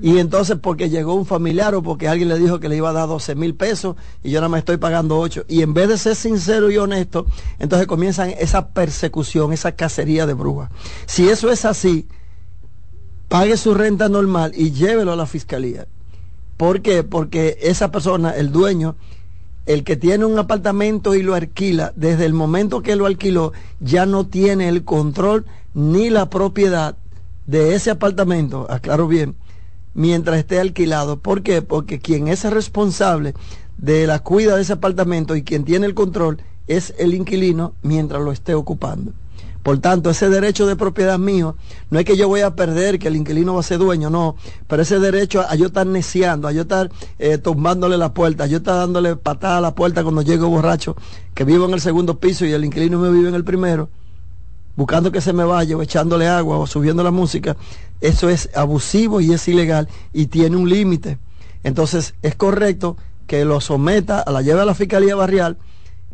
Y entonces porque llegó un familiar o porque alguien le dijo que le iba a dar 12 mil pesos y yo nada más estoy pagando 8. Y en vez de ser sincero y honesto, entonces comienzan esa persecución, esa cacería de brujas. Si eso es así, pague su renta normal y llévelo a la fiscalía. ¿Por qué? Porque esa persona, el dueño, el que tiene un apartamento y lo alquila, desde el momento que lo alquiló, ya no tiene el control ni la propiedad de ese apartamento, aclaro bien, mientras esté alquilado. ¿Por qué? Porque quien es responsable de la cuida de ese apartamento y quien tiene el control es el inquilino mientras lo esté ocupando. Por tanto, ese derecho de propiedad mío, no es que yo voy a perder, que el inquilino va a ser dueño, no, pero ese derecho a yo estar neciando, a yo estar eh, tomándole la puerta, a yo estar dándole patada a la puerta cuando llego borracho, que vivo en el segundo piso y el inquilino me vive en el primero, buscando que se me vaya o echándole agua o subiendo la música, eso es abusivo y es ilegal y tiene un límite. Entonces, es correcto que lo someta a la lleve a la Fiscalía Barrial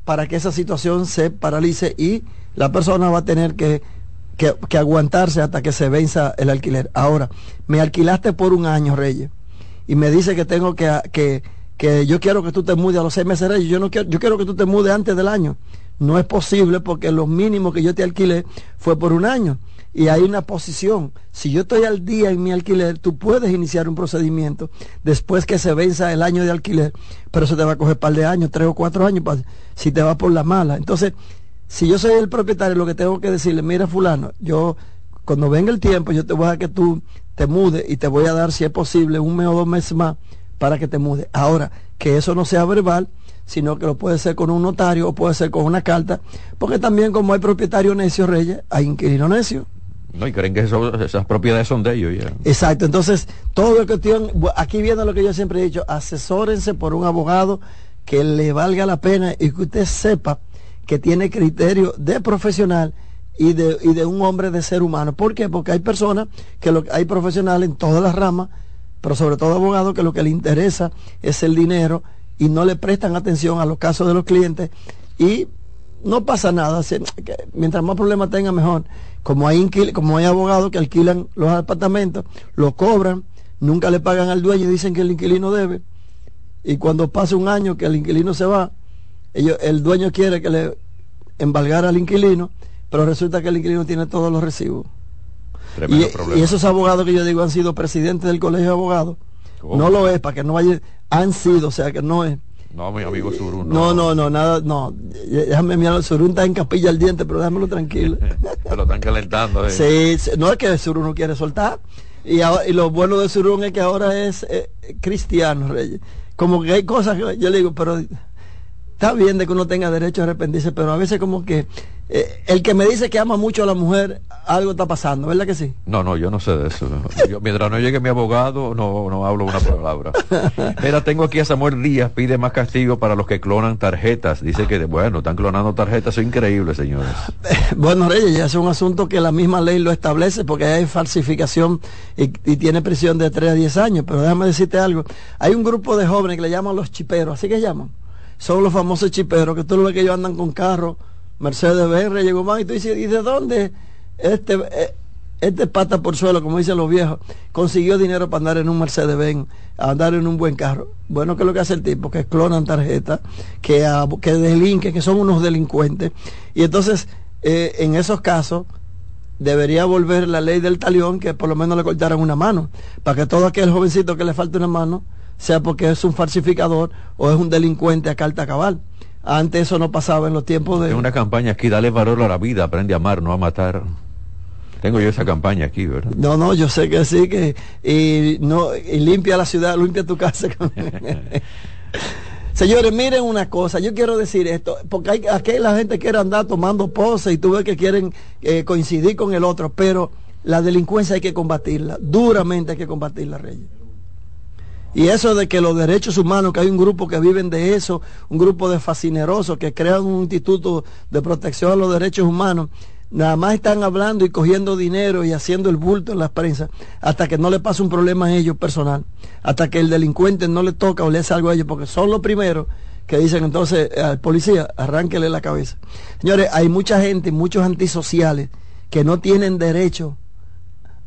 para que esa situación se paralice y la persona va a tener que, que, aguantarse hasta que se venza el alquiler. Ahora, me alquilaste por un año, Reyes, y me dice que tengo que, que, que yo quiero que tú te mudes a los seis meses, Reyes, yo, no quiero, yo quiero que tú te mudes antes del año. No es posible porque lo mínimo que yo te alquilé fue por un año. Y hay una posición. Si yo estoy al día en mi alquiler, tú puedes iniciar un procedimiento después que se venza el año de alquiler, pero eso te va a coger un par de años, tres o cuatro años, si te va por la mala. Entonces, si yo soy el propietario, lo que tengo que decirle, mira fulano, yo cuando venga el tiempo, yo te voy a que tú te mudes y te voy a dar, si es posible, un mes o dos meses más para que te mude. Ahora, que eso no sea verbal, sino que lo puede ser con un notario o puede ser con una carta, porque también como hay propietario necio, Reyes, hay inquilino necio. No, y creen que eso- esas propiedades son de ellos ya. Exacto, entonces todo es cuestión, aquí viene lo que yo siempre he dicho, asesórense por un abogado que le valga la pena y que usted sepa que tiene criterio de profesional y de, y de un hombre de ser humano. ¿Por qué? Porque hay personas que lo, hay profesionales en todas las ramas, pero sobre todo abogados que lo que le interesa es el dinero y no le prestan atención a los casos de los clientes y no pasa nada. mientras más problemas tenga, mejor. Como hay, como hay abogados que alquilan los apartamentos, lo cobran, nunca le pagan al dueño y dicen que el inquilino debe. Y cuando pasa un año que el inquilino se va, ellos, el dueño quiere que le embargara al inquilino, pero resulta que el inquilino tiene todos los recibos. Y, y esos abogados que yo digo han sido presidentes del colegio de abogados. ¿Cómo? No lo es, para que no vaya, han sido, o sea que no es. No, mi amigo Surun. No, no, no, nada, no. Déjame mirar, el Surún está en capilla al diente, pero déjamelo tranquilo. Se lo están calentando. eh. Sí, no es que Surún no quiere soltar. Y, ahora- y lo bueno de Surún es que ahora es eh, cristiano, Reyes. Como que hay cosas que yo le digo, pero está bien de que uno tenga derecho a arrepentirse, pero a veces como que eh, el que me dice que ama mucho a la mujer, algo está pasando, ¿verdad que sí? No, no, yo no sé de eso. Yo, mientras no llegue mi abogado, no, no hablo una palabra. Mira, tengo aquí a Samuel Díaz, pide más castigo para los que clonan tarjetas. Dice que, bueno, están clonando tarjetas, es increíble, señores. Bueno, Reyes, ya es un asunto que la misma ley lo establece porque hay falsificación y, y tiene prisión de 3 a 10 años. Pero déjame decirte algo. Hay un grupo de jóvenes que le llaman los chiperos, así que llaman. Son los famosos chiperos, que tú lo ves que ellos andan con carros, Mercedes Benz, Reyes Guzmán, y tú dices, ¿y de dónde este, eh, este pata por suelo, como dicen los viejos, consiguió dinero para andar en un Mercedes Benz, andar en un buen carro? Bueno, ¿qué es lo que hace el tipo? Que clonan tarjetas, que, ah, que delinquen, que son unos delincuentes. Y entonces, eh, en esos casos, debería volver la ley del talión que por lo menos le cortaran una mano, para que todo aquel jovencito que le falte una mano sea porque es un falsificador o es un delincuente a carta cabal. Antes eso no pasaba en los tiempos de... Una campaña aquí, dale valor a la vida, aprende a amar, no a matar. Tengo yo esa campaña aquí, ¿verdad? No, no, yo sé que sí, que y no y limpia la ciudad, limpia tu casa. Señores, miren una cosa, yo quiero decir esto, porque hay, aquí la gente quiere andar tomando poses y tú ves que quieren eh, coincidir con el otro, pero la delincuencia hay que combatirla, duramente hay que combatirla, Reyes. Y eso de que los derechos humanos, que hay un grupo que viven de eso, un grupo de fascinerosos que crean un instituto de protección a los derechos humanos, nada más están hablando y cogiendo dinero y haciendo el bulto en la prensa hasta que no le pase un problema a ellos personal, hasta que el delincuente no le toca o le hace algo a ellos, porque son los primeros que dicen entonces al policía, arránquele la cabeza. Señores, hay mucha gente, muchos antisociales que no tienen derecho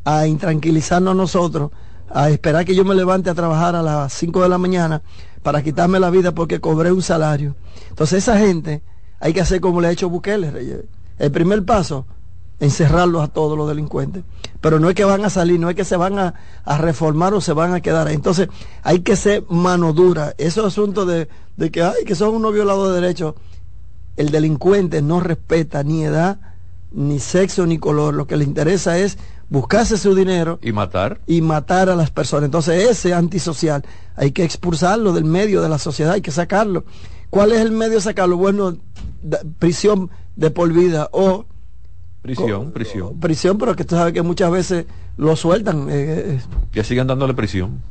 a intranquilizarnos nosotros, a esperar que yo me levante a trabajar a las 5 de la mañana para quitarme la vida porque cobré un salario. Entonces esa gente hay que hacer como le ha hecho Bukele. El primer paso, encerrarlos a todos los delincuentes. Pero no es que van a salir, no es que se van a, a reformar o se van a quedar. Entonces hay que ser mano dura. Esos asuntos de, de que, ay, que son unos violadores de derechos. El delincuente no respeta ni edad, ni sexo, ni color. Lo que le interesa es buscarse su dinero ¿Y matar? y matar a las personas. Entonces ese antisocial hay que expulsarlo del medio de la sociedad, hay que sacarlo. ¿Cuál es el medio de sacarlo? Bueno, da- prisión de por vida o Prisión, prisión. prisión, pero que tú sabes que muchas veces lo sueltan. eh, eh, Que sigan dándole prisión.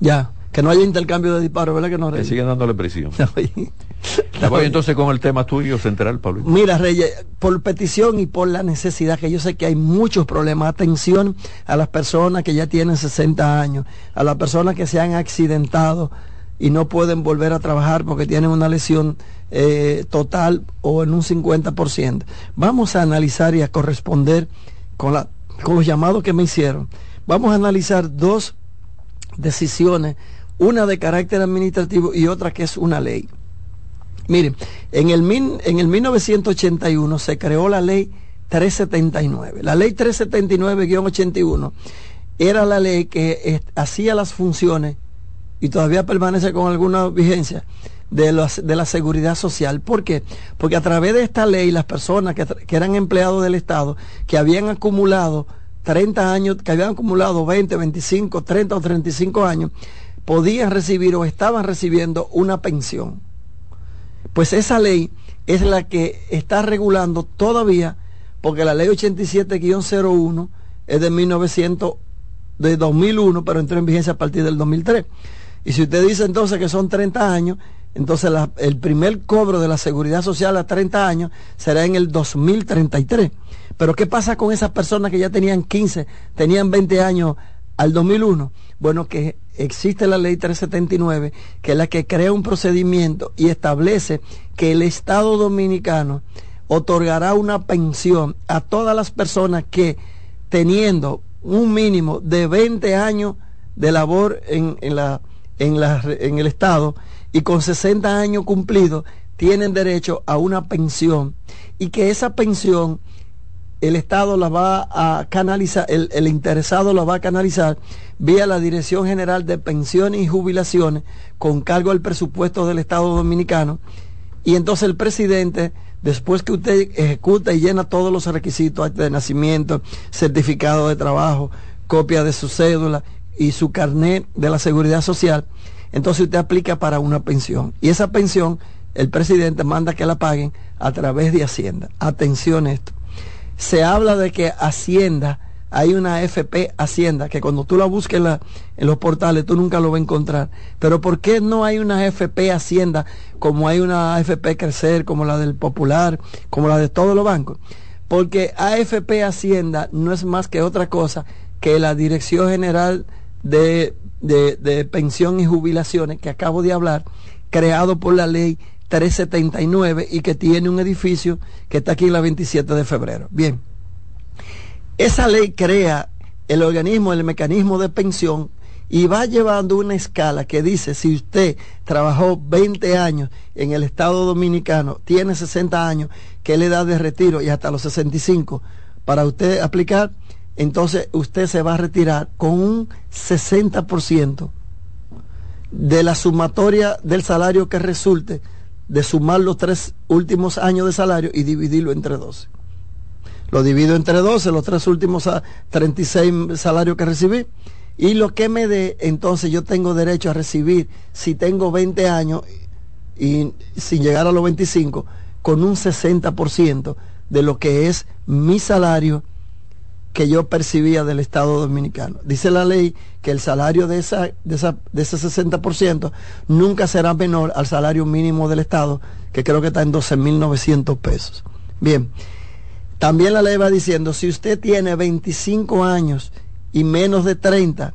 ya, que no haya intercambio de disparos, ¿verdad que no? Que Reyes? sigan dándole prisión. Voy entonces con el tema tuyo central, Pablo. Mira, Reyes, por petición y por la necesidad, que yo sé que hay muchos problemas, atención a las personas que ya tienen 60 años, a las personas que se han accidentado y no pueden volver a trabajar porque tienen una lesión eh, total o en un 50%. Vamos a analizar y a corresponder con, la, con los llamados que me hicieron. Vamos a analizar dos decisiones, una de carácter administrativo y otra que es una ley. Miren, en el, min- en el 1981 se creó la ley 379. La ley 379-81 era la ley que hacía las funciones y todavía permanece con alguna vigencia de, los- de la seguridad social. ¿Por qué? Porque a través de esta ley las personas que, que eran empleados del Estado, que habían acumulado 30 años, que habían acumulado 20, 25, 30 o 35 años, podían recibir o estaban recibiendo una pensión. Pues esa ley es la que está regulando todavía, porque la ley 87-01 es de 1900, de 2001, pero entró en vigencia a partir del 2003. Y si usted dice entonces que son 30 años, entonces el primer cobro de la seguridad social a 30 años será en el 2033. Pero ¿qué pasa con esas personas que ya tenían 15, tenían 20 años al 2001? Bueno, que existe la ley 379, que es la que crea un procedimiento y establece que el Estado dominicano otorgará una pensión a todas las personas que teniendo un mínimo de 20 años de labor en, la, en, la, en el Estado y con 60 años cumplidos tienen derecho a una pensión. Y que esa pensión el Estado la va a canalizar, el, el, interesado la va a canalizar vía la Dirección General de Pensiones y Jubilaciones con cargo al presupuesto del Estado Dominicano. Y entonces el presidente, después que usted ejecuta y llena todos los requisitos de nacimiento, certificado de trabajo, copia de su cédula y su carnet de la seguridad social, entonces usted aplica para una pensión. Y esa pensión, el presidente manda que la paguen a través de Hacienda. Atención esto se habla de que Hacienda, hay una FP Hacienda, que cuando tú la busques en, los portales tú nunca lo vas a encontrar. Pero ¿por qué no hay una FP Hacienda como hay una FP Crecer, como la del Popular, como la de todos los bancos? Porque AFP Hacienda no es más que otra cosa que la Dirección General de, de, de Pensión y Jubilaciones que acabo de hablar, creado por la ley 379 y que tiene un edificio que está aquí en la 27 de febrero. Bien, esa ley crea el organismo, el mecanismo de pensión y va llevando una escala que dice si usted trabajó 20 años en el Estado Dominicano, tiene 60 años, que le da de retiro y hasta los 65 para usted aplicar, entonces usted se va a retirar con un 60% de la sumatoria del salario que resulte de sumar los tres últimos años de salario y dividirlo entre 12. Lo divido entre 12, los tres últimos 36 salarios que recibí. Y lo que me dé, entonces yo tengo derecho a recibir, si tengo 20 años y sin llegar a los 25, con un 60% de lo que es mi salario que yo percibía del Estado Dominicano. Dice la ley que el salario de, esa, de, esa, de ese 60% nunca será menor al salario mínimo del Estado, que creo que está en 12.900 pesos. Bien, también la ley va diciendo, si usted tiene 25 años y menos de 30,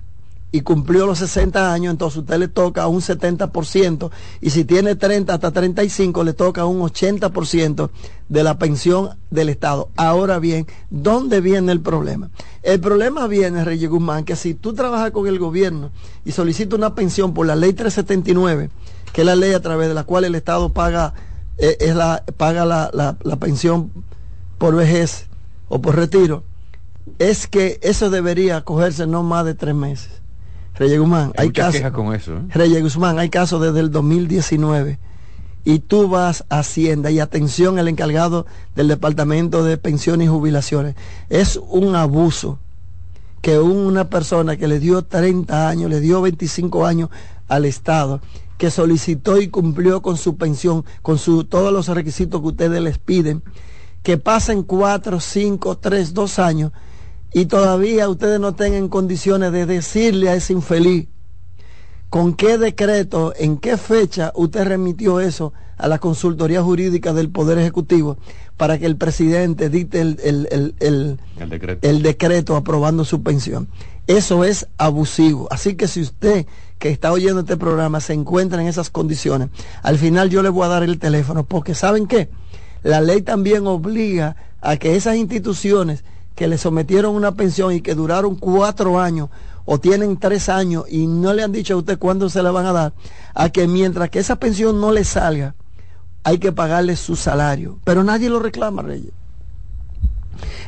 y cumplió los 60 años, entonces usted le toca un 70%, y si tiene 30 hasta 35, le toca un 80% de la pensión del Estado. Ahora bien, ¿dónde viene el problema? El problema viene, Reyes Guzmán, que si tú trabajas con el gobierno y solicitas una pensión por la ley 379, que es la ley a través de la cual el Estado paga, eh, es la, paga la, la pensión por vejez o por retiro, es que eso debería cogerse no más de tres meses. Reyes Guzmán, hay, casos. con eso. ¿eh? Reyes Guzmán, hay casos desde el 2019 y tú vas a Hacienda y atención el encargado del Departamento de Pensiones y Jubilaciones. Es un abuso que una persona que le dio 30 años, le dio 25 años al Estado, que solicitó y cumplió con su pensión, con su, todos los requisitos que ustedes les piden, que pasen 4, 5, 3, 2 años y todavía ustedes no tengan condiciones de decirle a ese infeliz con qué decreto, en qué fecha usted remitió eso a la consultoría jurídica del Poder Ejecutivo para que el presidente dicte el, el, decreto. el decreto aprobando su pensión. Eso es abusivo. Así que si usted que está oyendo este programa se encuentra en esas condiciones, al final yo le voy a dar el teléfono, porque ¿saben qué? La ley también obliga a que esas instituciones que le sometieron una pensión y que duraron cuatro años o tienen tres años y no le han dicho a usted cuándo se le van a dar, a que mientras que esa pensión no le salga, hay que pagarle su salario. Pero nadie lo reclama, Reyes.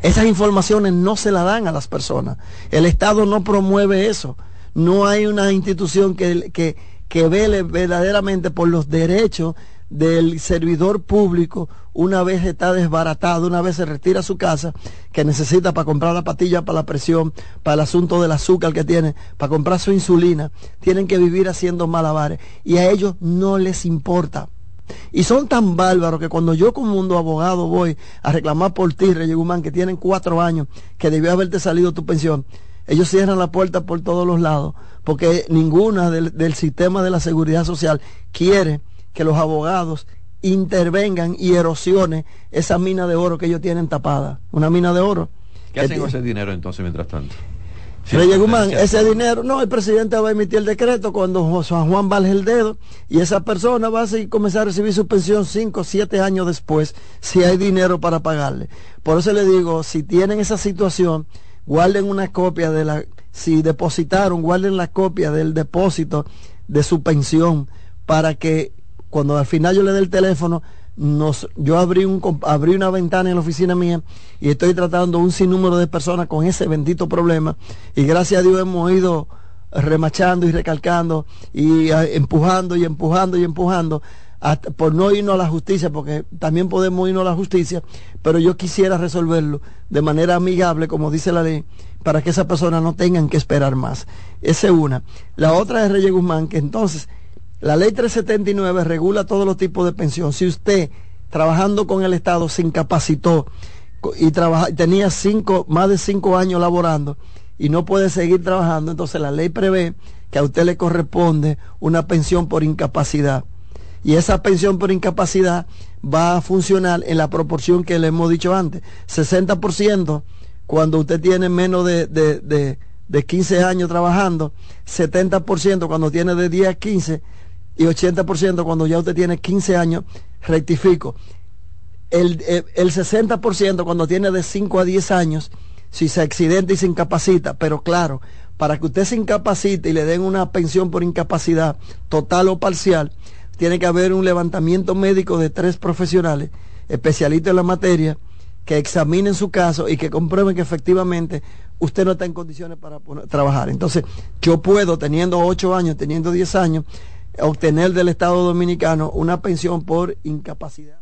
Esas informaciones no se las dan a las personas. El Estado no promueve eso. No hay una institución que, que, que vele verdaderamente por los derechos del servidor público una vez está desbaratado, una vez se retira a su casa, que necesita para comprar la patilla para la presión, para el asunto del azúcar que tiene, para comprar su insulina, tienen que vivir haciendo malabares y a ellos no les importa. Y son tan bárbaros que cuando yo como mundo abogado voy a reclamar por ti, Reyes Guzmán, que tienen cuatro años, que debió haberte salido tu pensión, ellos cierran la puerta por todos los lados, porque ninguna del, del sistema de la seguridad social quiere que los abogados intervengan y erosionen esa mina de oro que ellos tienen tapada. Una mina de oro. ¿Qué hacen con ese dinero entonces mientras tanto? Reyes Guzmán, ese dinero, no, el presidente va a emitir el decreto cuando San Juan baje el dedo y esa persona va a seguir, comenzar a recibir su pensión cinco o siete años después si hay dinero para pagarle. Por eso le digo, si tienen esa situación, guarden una copia de la, si depositaron, guarden la copia del depósito de su pensión para que cuando al final yo le dé el teléfono, nos, yo abrí, un, una ventana en la oficina mía y estoy tratando un sinnúmero de personas con ese bendito problema y gracias a Dios hemos ido remachando y recalcando y a, empujando y empujando y empujando por no irnos a la justicia, porque también podemos irnos a la justicia, pero yo quisiera resolverlo de manera amigable, como dice la ley, para que esas personas no tengan que esperar más. Esa es una. La otra es Reyes Guzmán, que entonces la ley 379 regula todos los tipos de pensión. Si usted, trabajando con el Estado, se incapacitó y tenía cinco, más de cinco años laborando y no puede seguir trabajando, entonces la ley prevé que a usted le corresponde una pensión por incapacidad. Y esa pensión por incapacidad va a funcionar en la proporción que le hemos dicho antes. 60% cuando usted tiene menos de, de, de, de 15 años trabajando, 70% cuando tiene de 10 a 15 y 80% cuando ya usted tiene 15 años, rectifico. El, el, 60% cuando tiene de 5 a 10 años, si se accidenta y se incapacita, pero claro, para que usted se incapacite y le den una pensión por incapacidad total o parcial, tiene que haber un levantamiento médico de tres profesionales, especialistas en la materia, que examinen su caso y que comprueben que efectivamente usted no está en condiciones para trabajar. Entonces, yo puedo, teniendo 8 años, teniendo 10 años, obtener del Estado Dominicano una pensión por incapacidad.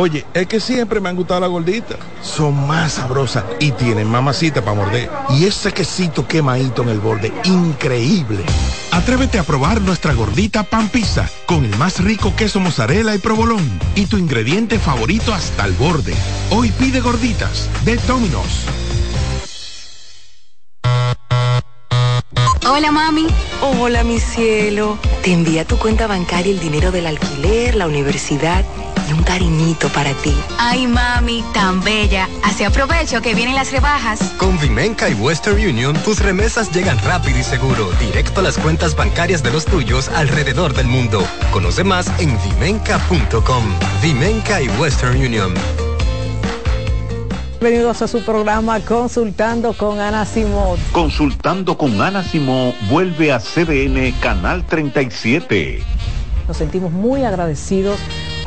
Oye, es que siempre me han gustado las gorditas. Son más sabrosas y tienen mamacita para morder. Y ese quesito quemadito en el borde, increíble. Atrévete a probar nuestra gordita pan pizza con el más rico queso mozzarella y provolón y tu ingrediente favorito hasta el borde. Hoy pide gorditas de Domino's. Hola mami. Hola mi cielo. Te envía tu cuenta bancaria el dinero del alquiler, la universidad y un cariñito para ti. Ay, mami, tan bella. Así aprovecho que vienen las rebajas. Con Vimenca y Western Union, tus remesas llegan rápido y seguro, directo a las cuentas bancarias de los tuyos alrededor del mundo. Conoce más en vimenca.com. Vimenca y Western Union. Bienvenidos a su programa Consultando con Ana Simón. Consultando con Ana Simón vuelve a CDN Canal 37. Nos sentimos muy agradecidos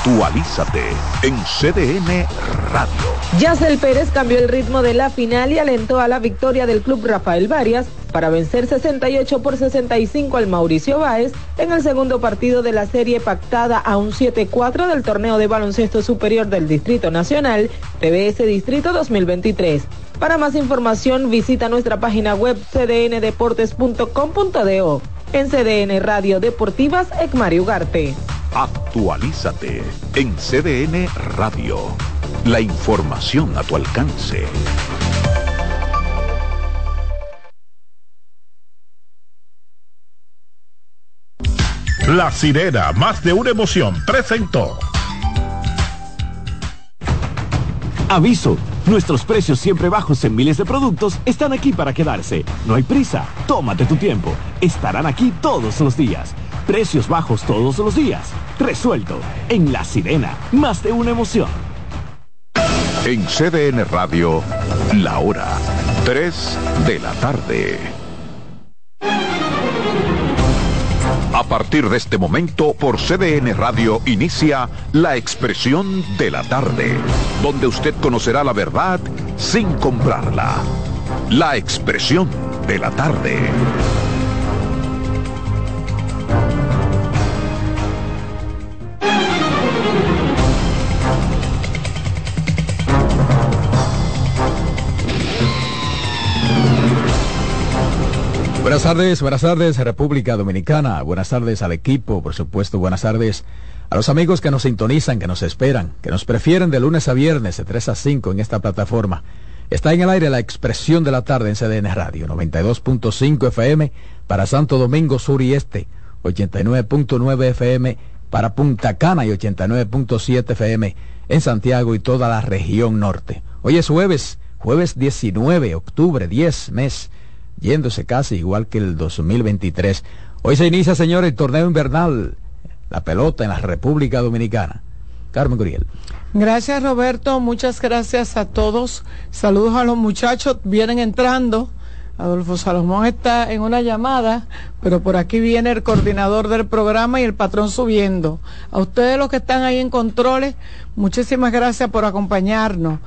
Actualízate en CDN Radio. Yacel Pérez cambió el ritmo de la final y alentó a la victoria del club Rafael Varias para vencer 68 por 65 al Mauricio Báez en el segundo partido de la serie pactada a un 7-4 del torneo de baloncesto superior del Distrito Nacional, TBS Distrito 2023. Para más información visita nuestra página web cdndeportes.com.do. En CDN Radio Deportivas, Ecmario Ugarte. Actualízate en CDN Radio. La información a tu alcance. La sirena, más de una emoción, presentó. Aviso, nuestros precios siempre bajos en miles de productos están aquí para quedarse. No hay prisa, tómate tu tiempo. Estarán aquí todos los días. Precios bajos todos los días. Resuelto. En La Sirena, más de una emoción. En CDN Radio, la hora 3 de la tarde. A partir de este momento, por CDN Radio inicia La Expresión de la Tarde, donde usted conocerá la verdad sin comprarla. La Expresión de la Tarde. Buenas tardes, buenas tardes República Dominicana, buenas tardes al equipo, por supuesto, buenas tardes a los amigos que nos sintonizan, que nos esperan, que nos prefieren de lunes a viernes de 3 a 5 en esta plataforma. Está en el aire la expresión de la tarde en CDN Radio, 92.5 FM para Santo Domingo Sur y Este, 89.9 FM para Punta Cana y 89.7 FM en Santiago y toda la región norte. Hoy es jueves, jueves 19, octubre, 10 mes yéndose casi igual que el 2023. Hoy se inicia, señor, el torneo invernal, la pelota en la República Dominicana. Carmen Guriel. Gracias, Roberto. Muchas gracias a todos. Saludos a los muchachos. Vienen entrando. Adolfo Salomón está en una llamada, pero por aquí viene el coordinador del programa y el patrón subiendo. A ustedes los que están ahí en controles, muchísimas gracias por acompañarnos.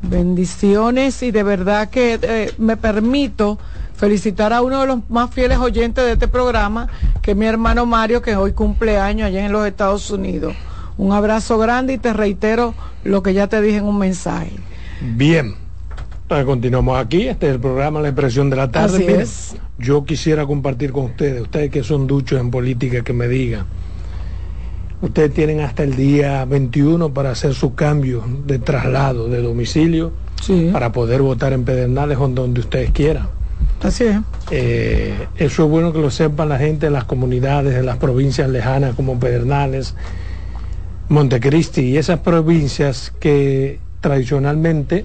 Bendiciones y de verdad que eh, me permito felicitar a uno de los más fieles oyentes de este programa, que es mi hermano Mario, que hoy cumple años allá en los Estados Unidos. Un abrazo grande y te reitero lo que ya te dije en un mensaje. Bien, entonces continuamos aquí, este es el programa La Expresión de la Tarde. Así es. Yo quisiera compartir con ustedes, ustedes que son duchos en política, que me digan, ustedes tienen hasta el día 21 para hacer su cambio de traslado de domicilio para poder votar en Pedernales o donde ustedes quieran. Así es. Eh, eso es bueno que lo sepan la gente de las comunidades, de las provincias lejanas como Pedernales, Montecristi y esas provincias que tradicionalmente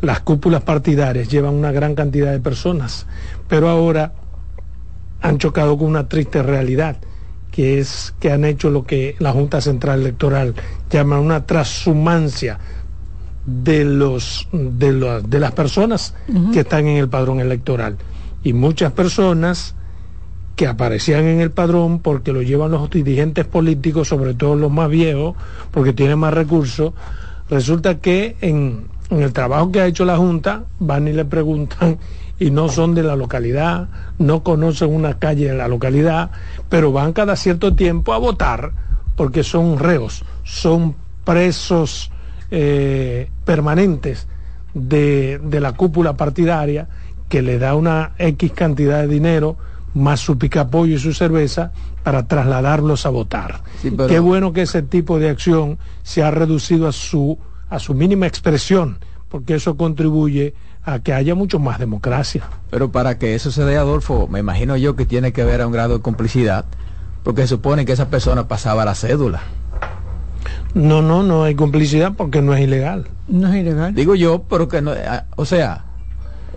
las cúpulas partidarias llevan una gran cantidad de personas, pero ahora han chocado con una triste realidad, que es que han hecho lo que la Junta Central Electoral llama una transhumancia de los de, de las personas que están en el padrón electoral y muchas personas que aparecían en el padrón porque lo llevan los dirigentes políticos, sobre todo los más viejos, porque tienen más recursos, resulta que en, en el trabajo que ha hecho la Junta van y le preguntan y no son de la localidad, no conocen una calle en la localidad, pero van cada cierto tiempo a votar porque son reos, son presos eh, permanentes de, de la cúpula partidaria que le da una X cantidad de dinero más su picapollo y su cerveza para trasladarlos a votar. Qué bueno que ese tipo de acción se ha reducido a su, a su mínima expresión, porque eso contribuye a que haya mucho más democracia. Pero para que eso se dé, Adolfo, me imagino yo que tiene que haber un grado de complicidad, porque se supone que esa persona pasaba la cédula. No, no, no hay complicidad porque no es ilegal. No es ilegal. Digo yo, pero que no, ah, o sea,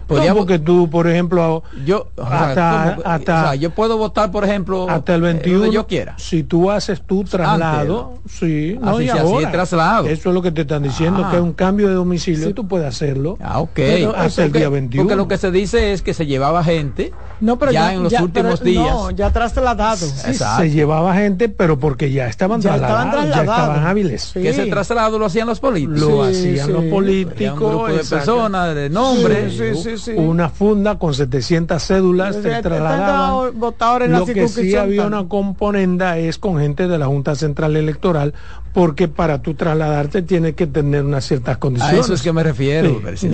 No, porque tú, por ejemplo, yo o sea, hasta, hasta- O sea, yo puedo votar, por ejemplo, hasta el eh, 21 donde yo quiera. Si tú haces tu traslado, Antes, sí, no, sí, y sí, así ahora. es traslado. Eso es lo que te están diciendo, Ah. que es un cambio de domicilio, tú puedes hacerlo. Ah, ok. hasta el Porque- día 21. Porque lo que se dice es que se llevaba gente No, pero ya, ya, en los ya- últimos pero días. No, ya trasladado. Sí, se llevaba gente, pero porque ya estaban Ya estaban trasladados, ya trasladados. estaban hábiles. Que ese traslado lo hacían los políticos. Lo Sí, hacían sí. los políticos. Había un grupo de personas, de nombres. Sí, sí, sí. Una funda con 700 cédulas Sí, se están trasladaban. en la Lo que sí había tal. una componenda es con gente de la Junta Central Electoral, porque para tú trasladarte tienes que tener unas ciertas A condiciones. eso es que me refiero. Sí,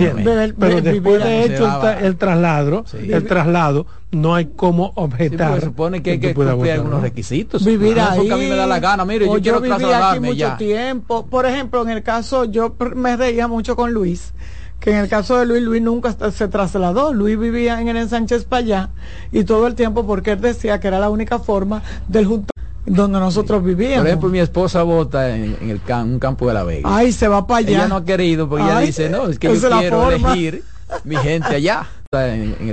Pero después de hecho el, tra- el traslado, el traslado, no hay cómo Sí, objetar. porque supone que hay que cumplir algunos ¿no? requisitos. vivir ahí porque a mí me da la gana, mire, o yo quiero viví aquí trasladarme mucho ya. tiempo por ejemplo en el caso yo me reía mucho con Luis que en el caso de Luis Luis nunca se trasladó Luis vivía en el ensánchez para allá y todo el tiempo porque él decía que era la única forma del junta donde nosotros vivíamos Por ejemplo, mi esposa vota en, en el un campo de la Vega. ay se va para allá Ella no ha querido porque ella dice, no, es que yo quiero forma. elegir mi gente allá. En- en el